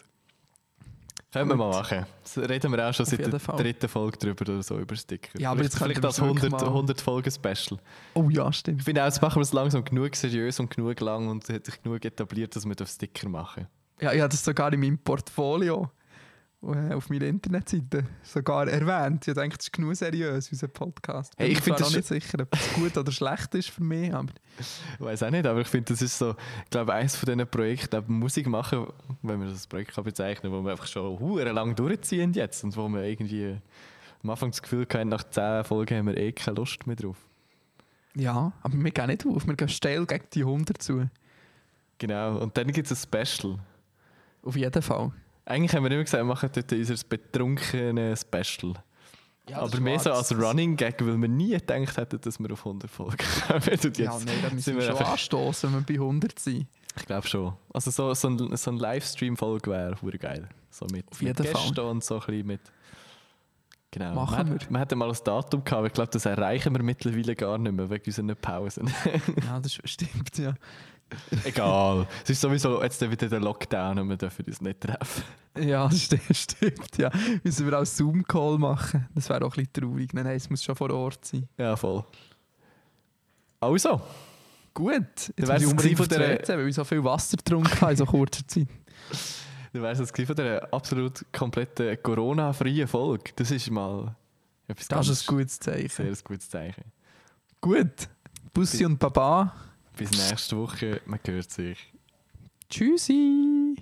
Können wir mal machen. Das reden wir auch schon Auf seit der Fall. dritten Folge drüber oder so über Sticker. Ja, aber vielleicht, jetzt vielleicht wir als es wirklich 100, mal- 100 Folgen Special. Oh ja, Ich stimmt. finde auch, jetzt machen wir es langsam genug seriös und genug lang und es hat sich genug etabliert, dass wir das Sticker machen. Ja, ich habe das sogar in meinem Portfolio auf meiner Internetseite sogar erwähnt. Ich denke, das ist genug seriös, unser Podcast. Hey, ich bin das noch nicht sicher, ob es gut oder schlecht ist für mich, aber Ich weiß auch nicht, aber ich finde, das ist so, ich glaube, eines von diesen Projekten, Musik machen, wenn man das Projekt kann bezeichnen kann, wo wir einfach schon hure lang durchziehen jetzt und wo wir irgendwie am Anfang das Gefühl hatten, nach 10 Folgen haben wir eh keine Lust mehr drauf. ja, aber wir gehen nicht auf, wir gehen steil gegen die 100 zu. Genau, und dann gibt es ein Special. Auf jeden Fall. Eigentlich haben wir immer gesagt, wir machen dort unser betrunkene Special. aber mehr so als Running Gag, weil wir nie gedacht hätten, dass wir auf 100 Folgen kommen. Und jetzt Ja, nein, da müssen wir schon einfach- anstoßen, wenn wir bei 100 sind. Ich glaube schon. Also so, so ein, so ein Livestream-Folge wäre hure geil. So mit, Auf jeden mit Fall. Gästen und so ein bisschen mit... Genau. Machen wir. wir. Wir hatten mal ein Datum gehabt, aber ich glaube, das erreichen wir mittlerweile gar nicht mehr, wegen unseren Pausen. Ja, das stimmt, ja. Egal. es ist sowieso jetzt wieder der Lockdown und wir dürfen uns nicht treffen. Ja, das stimmt, stimmt ja. Müssen wir auch Zoom-Call machen? Das wäre auch ein bisschen traurig. Nein, nein, es muss schon vor Ort sein. Ja, voll. Also, Gut, jetzt ich es unbedingt von der- der... weil ich so viel Wasser getrunken habe in so kurzer Zeit. du wärst es von dieser absolut kompletten Corona-freien Folge. Das ist mal etwas Das ist ein gutes sehr Zeichen. ein gutes Zeichen. Gut, Bussi und Baba. Bis nächste Woche, man hört sich. Tschüssi.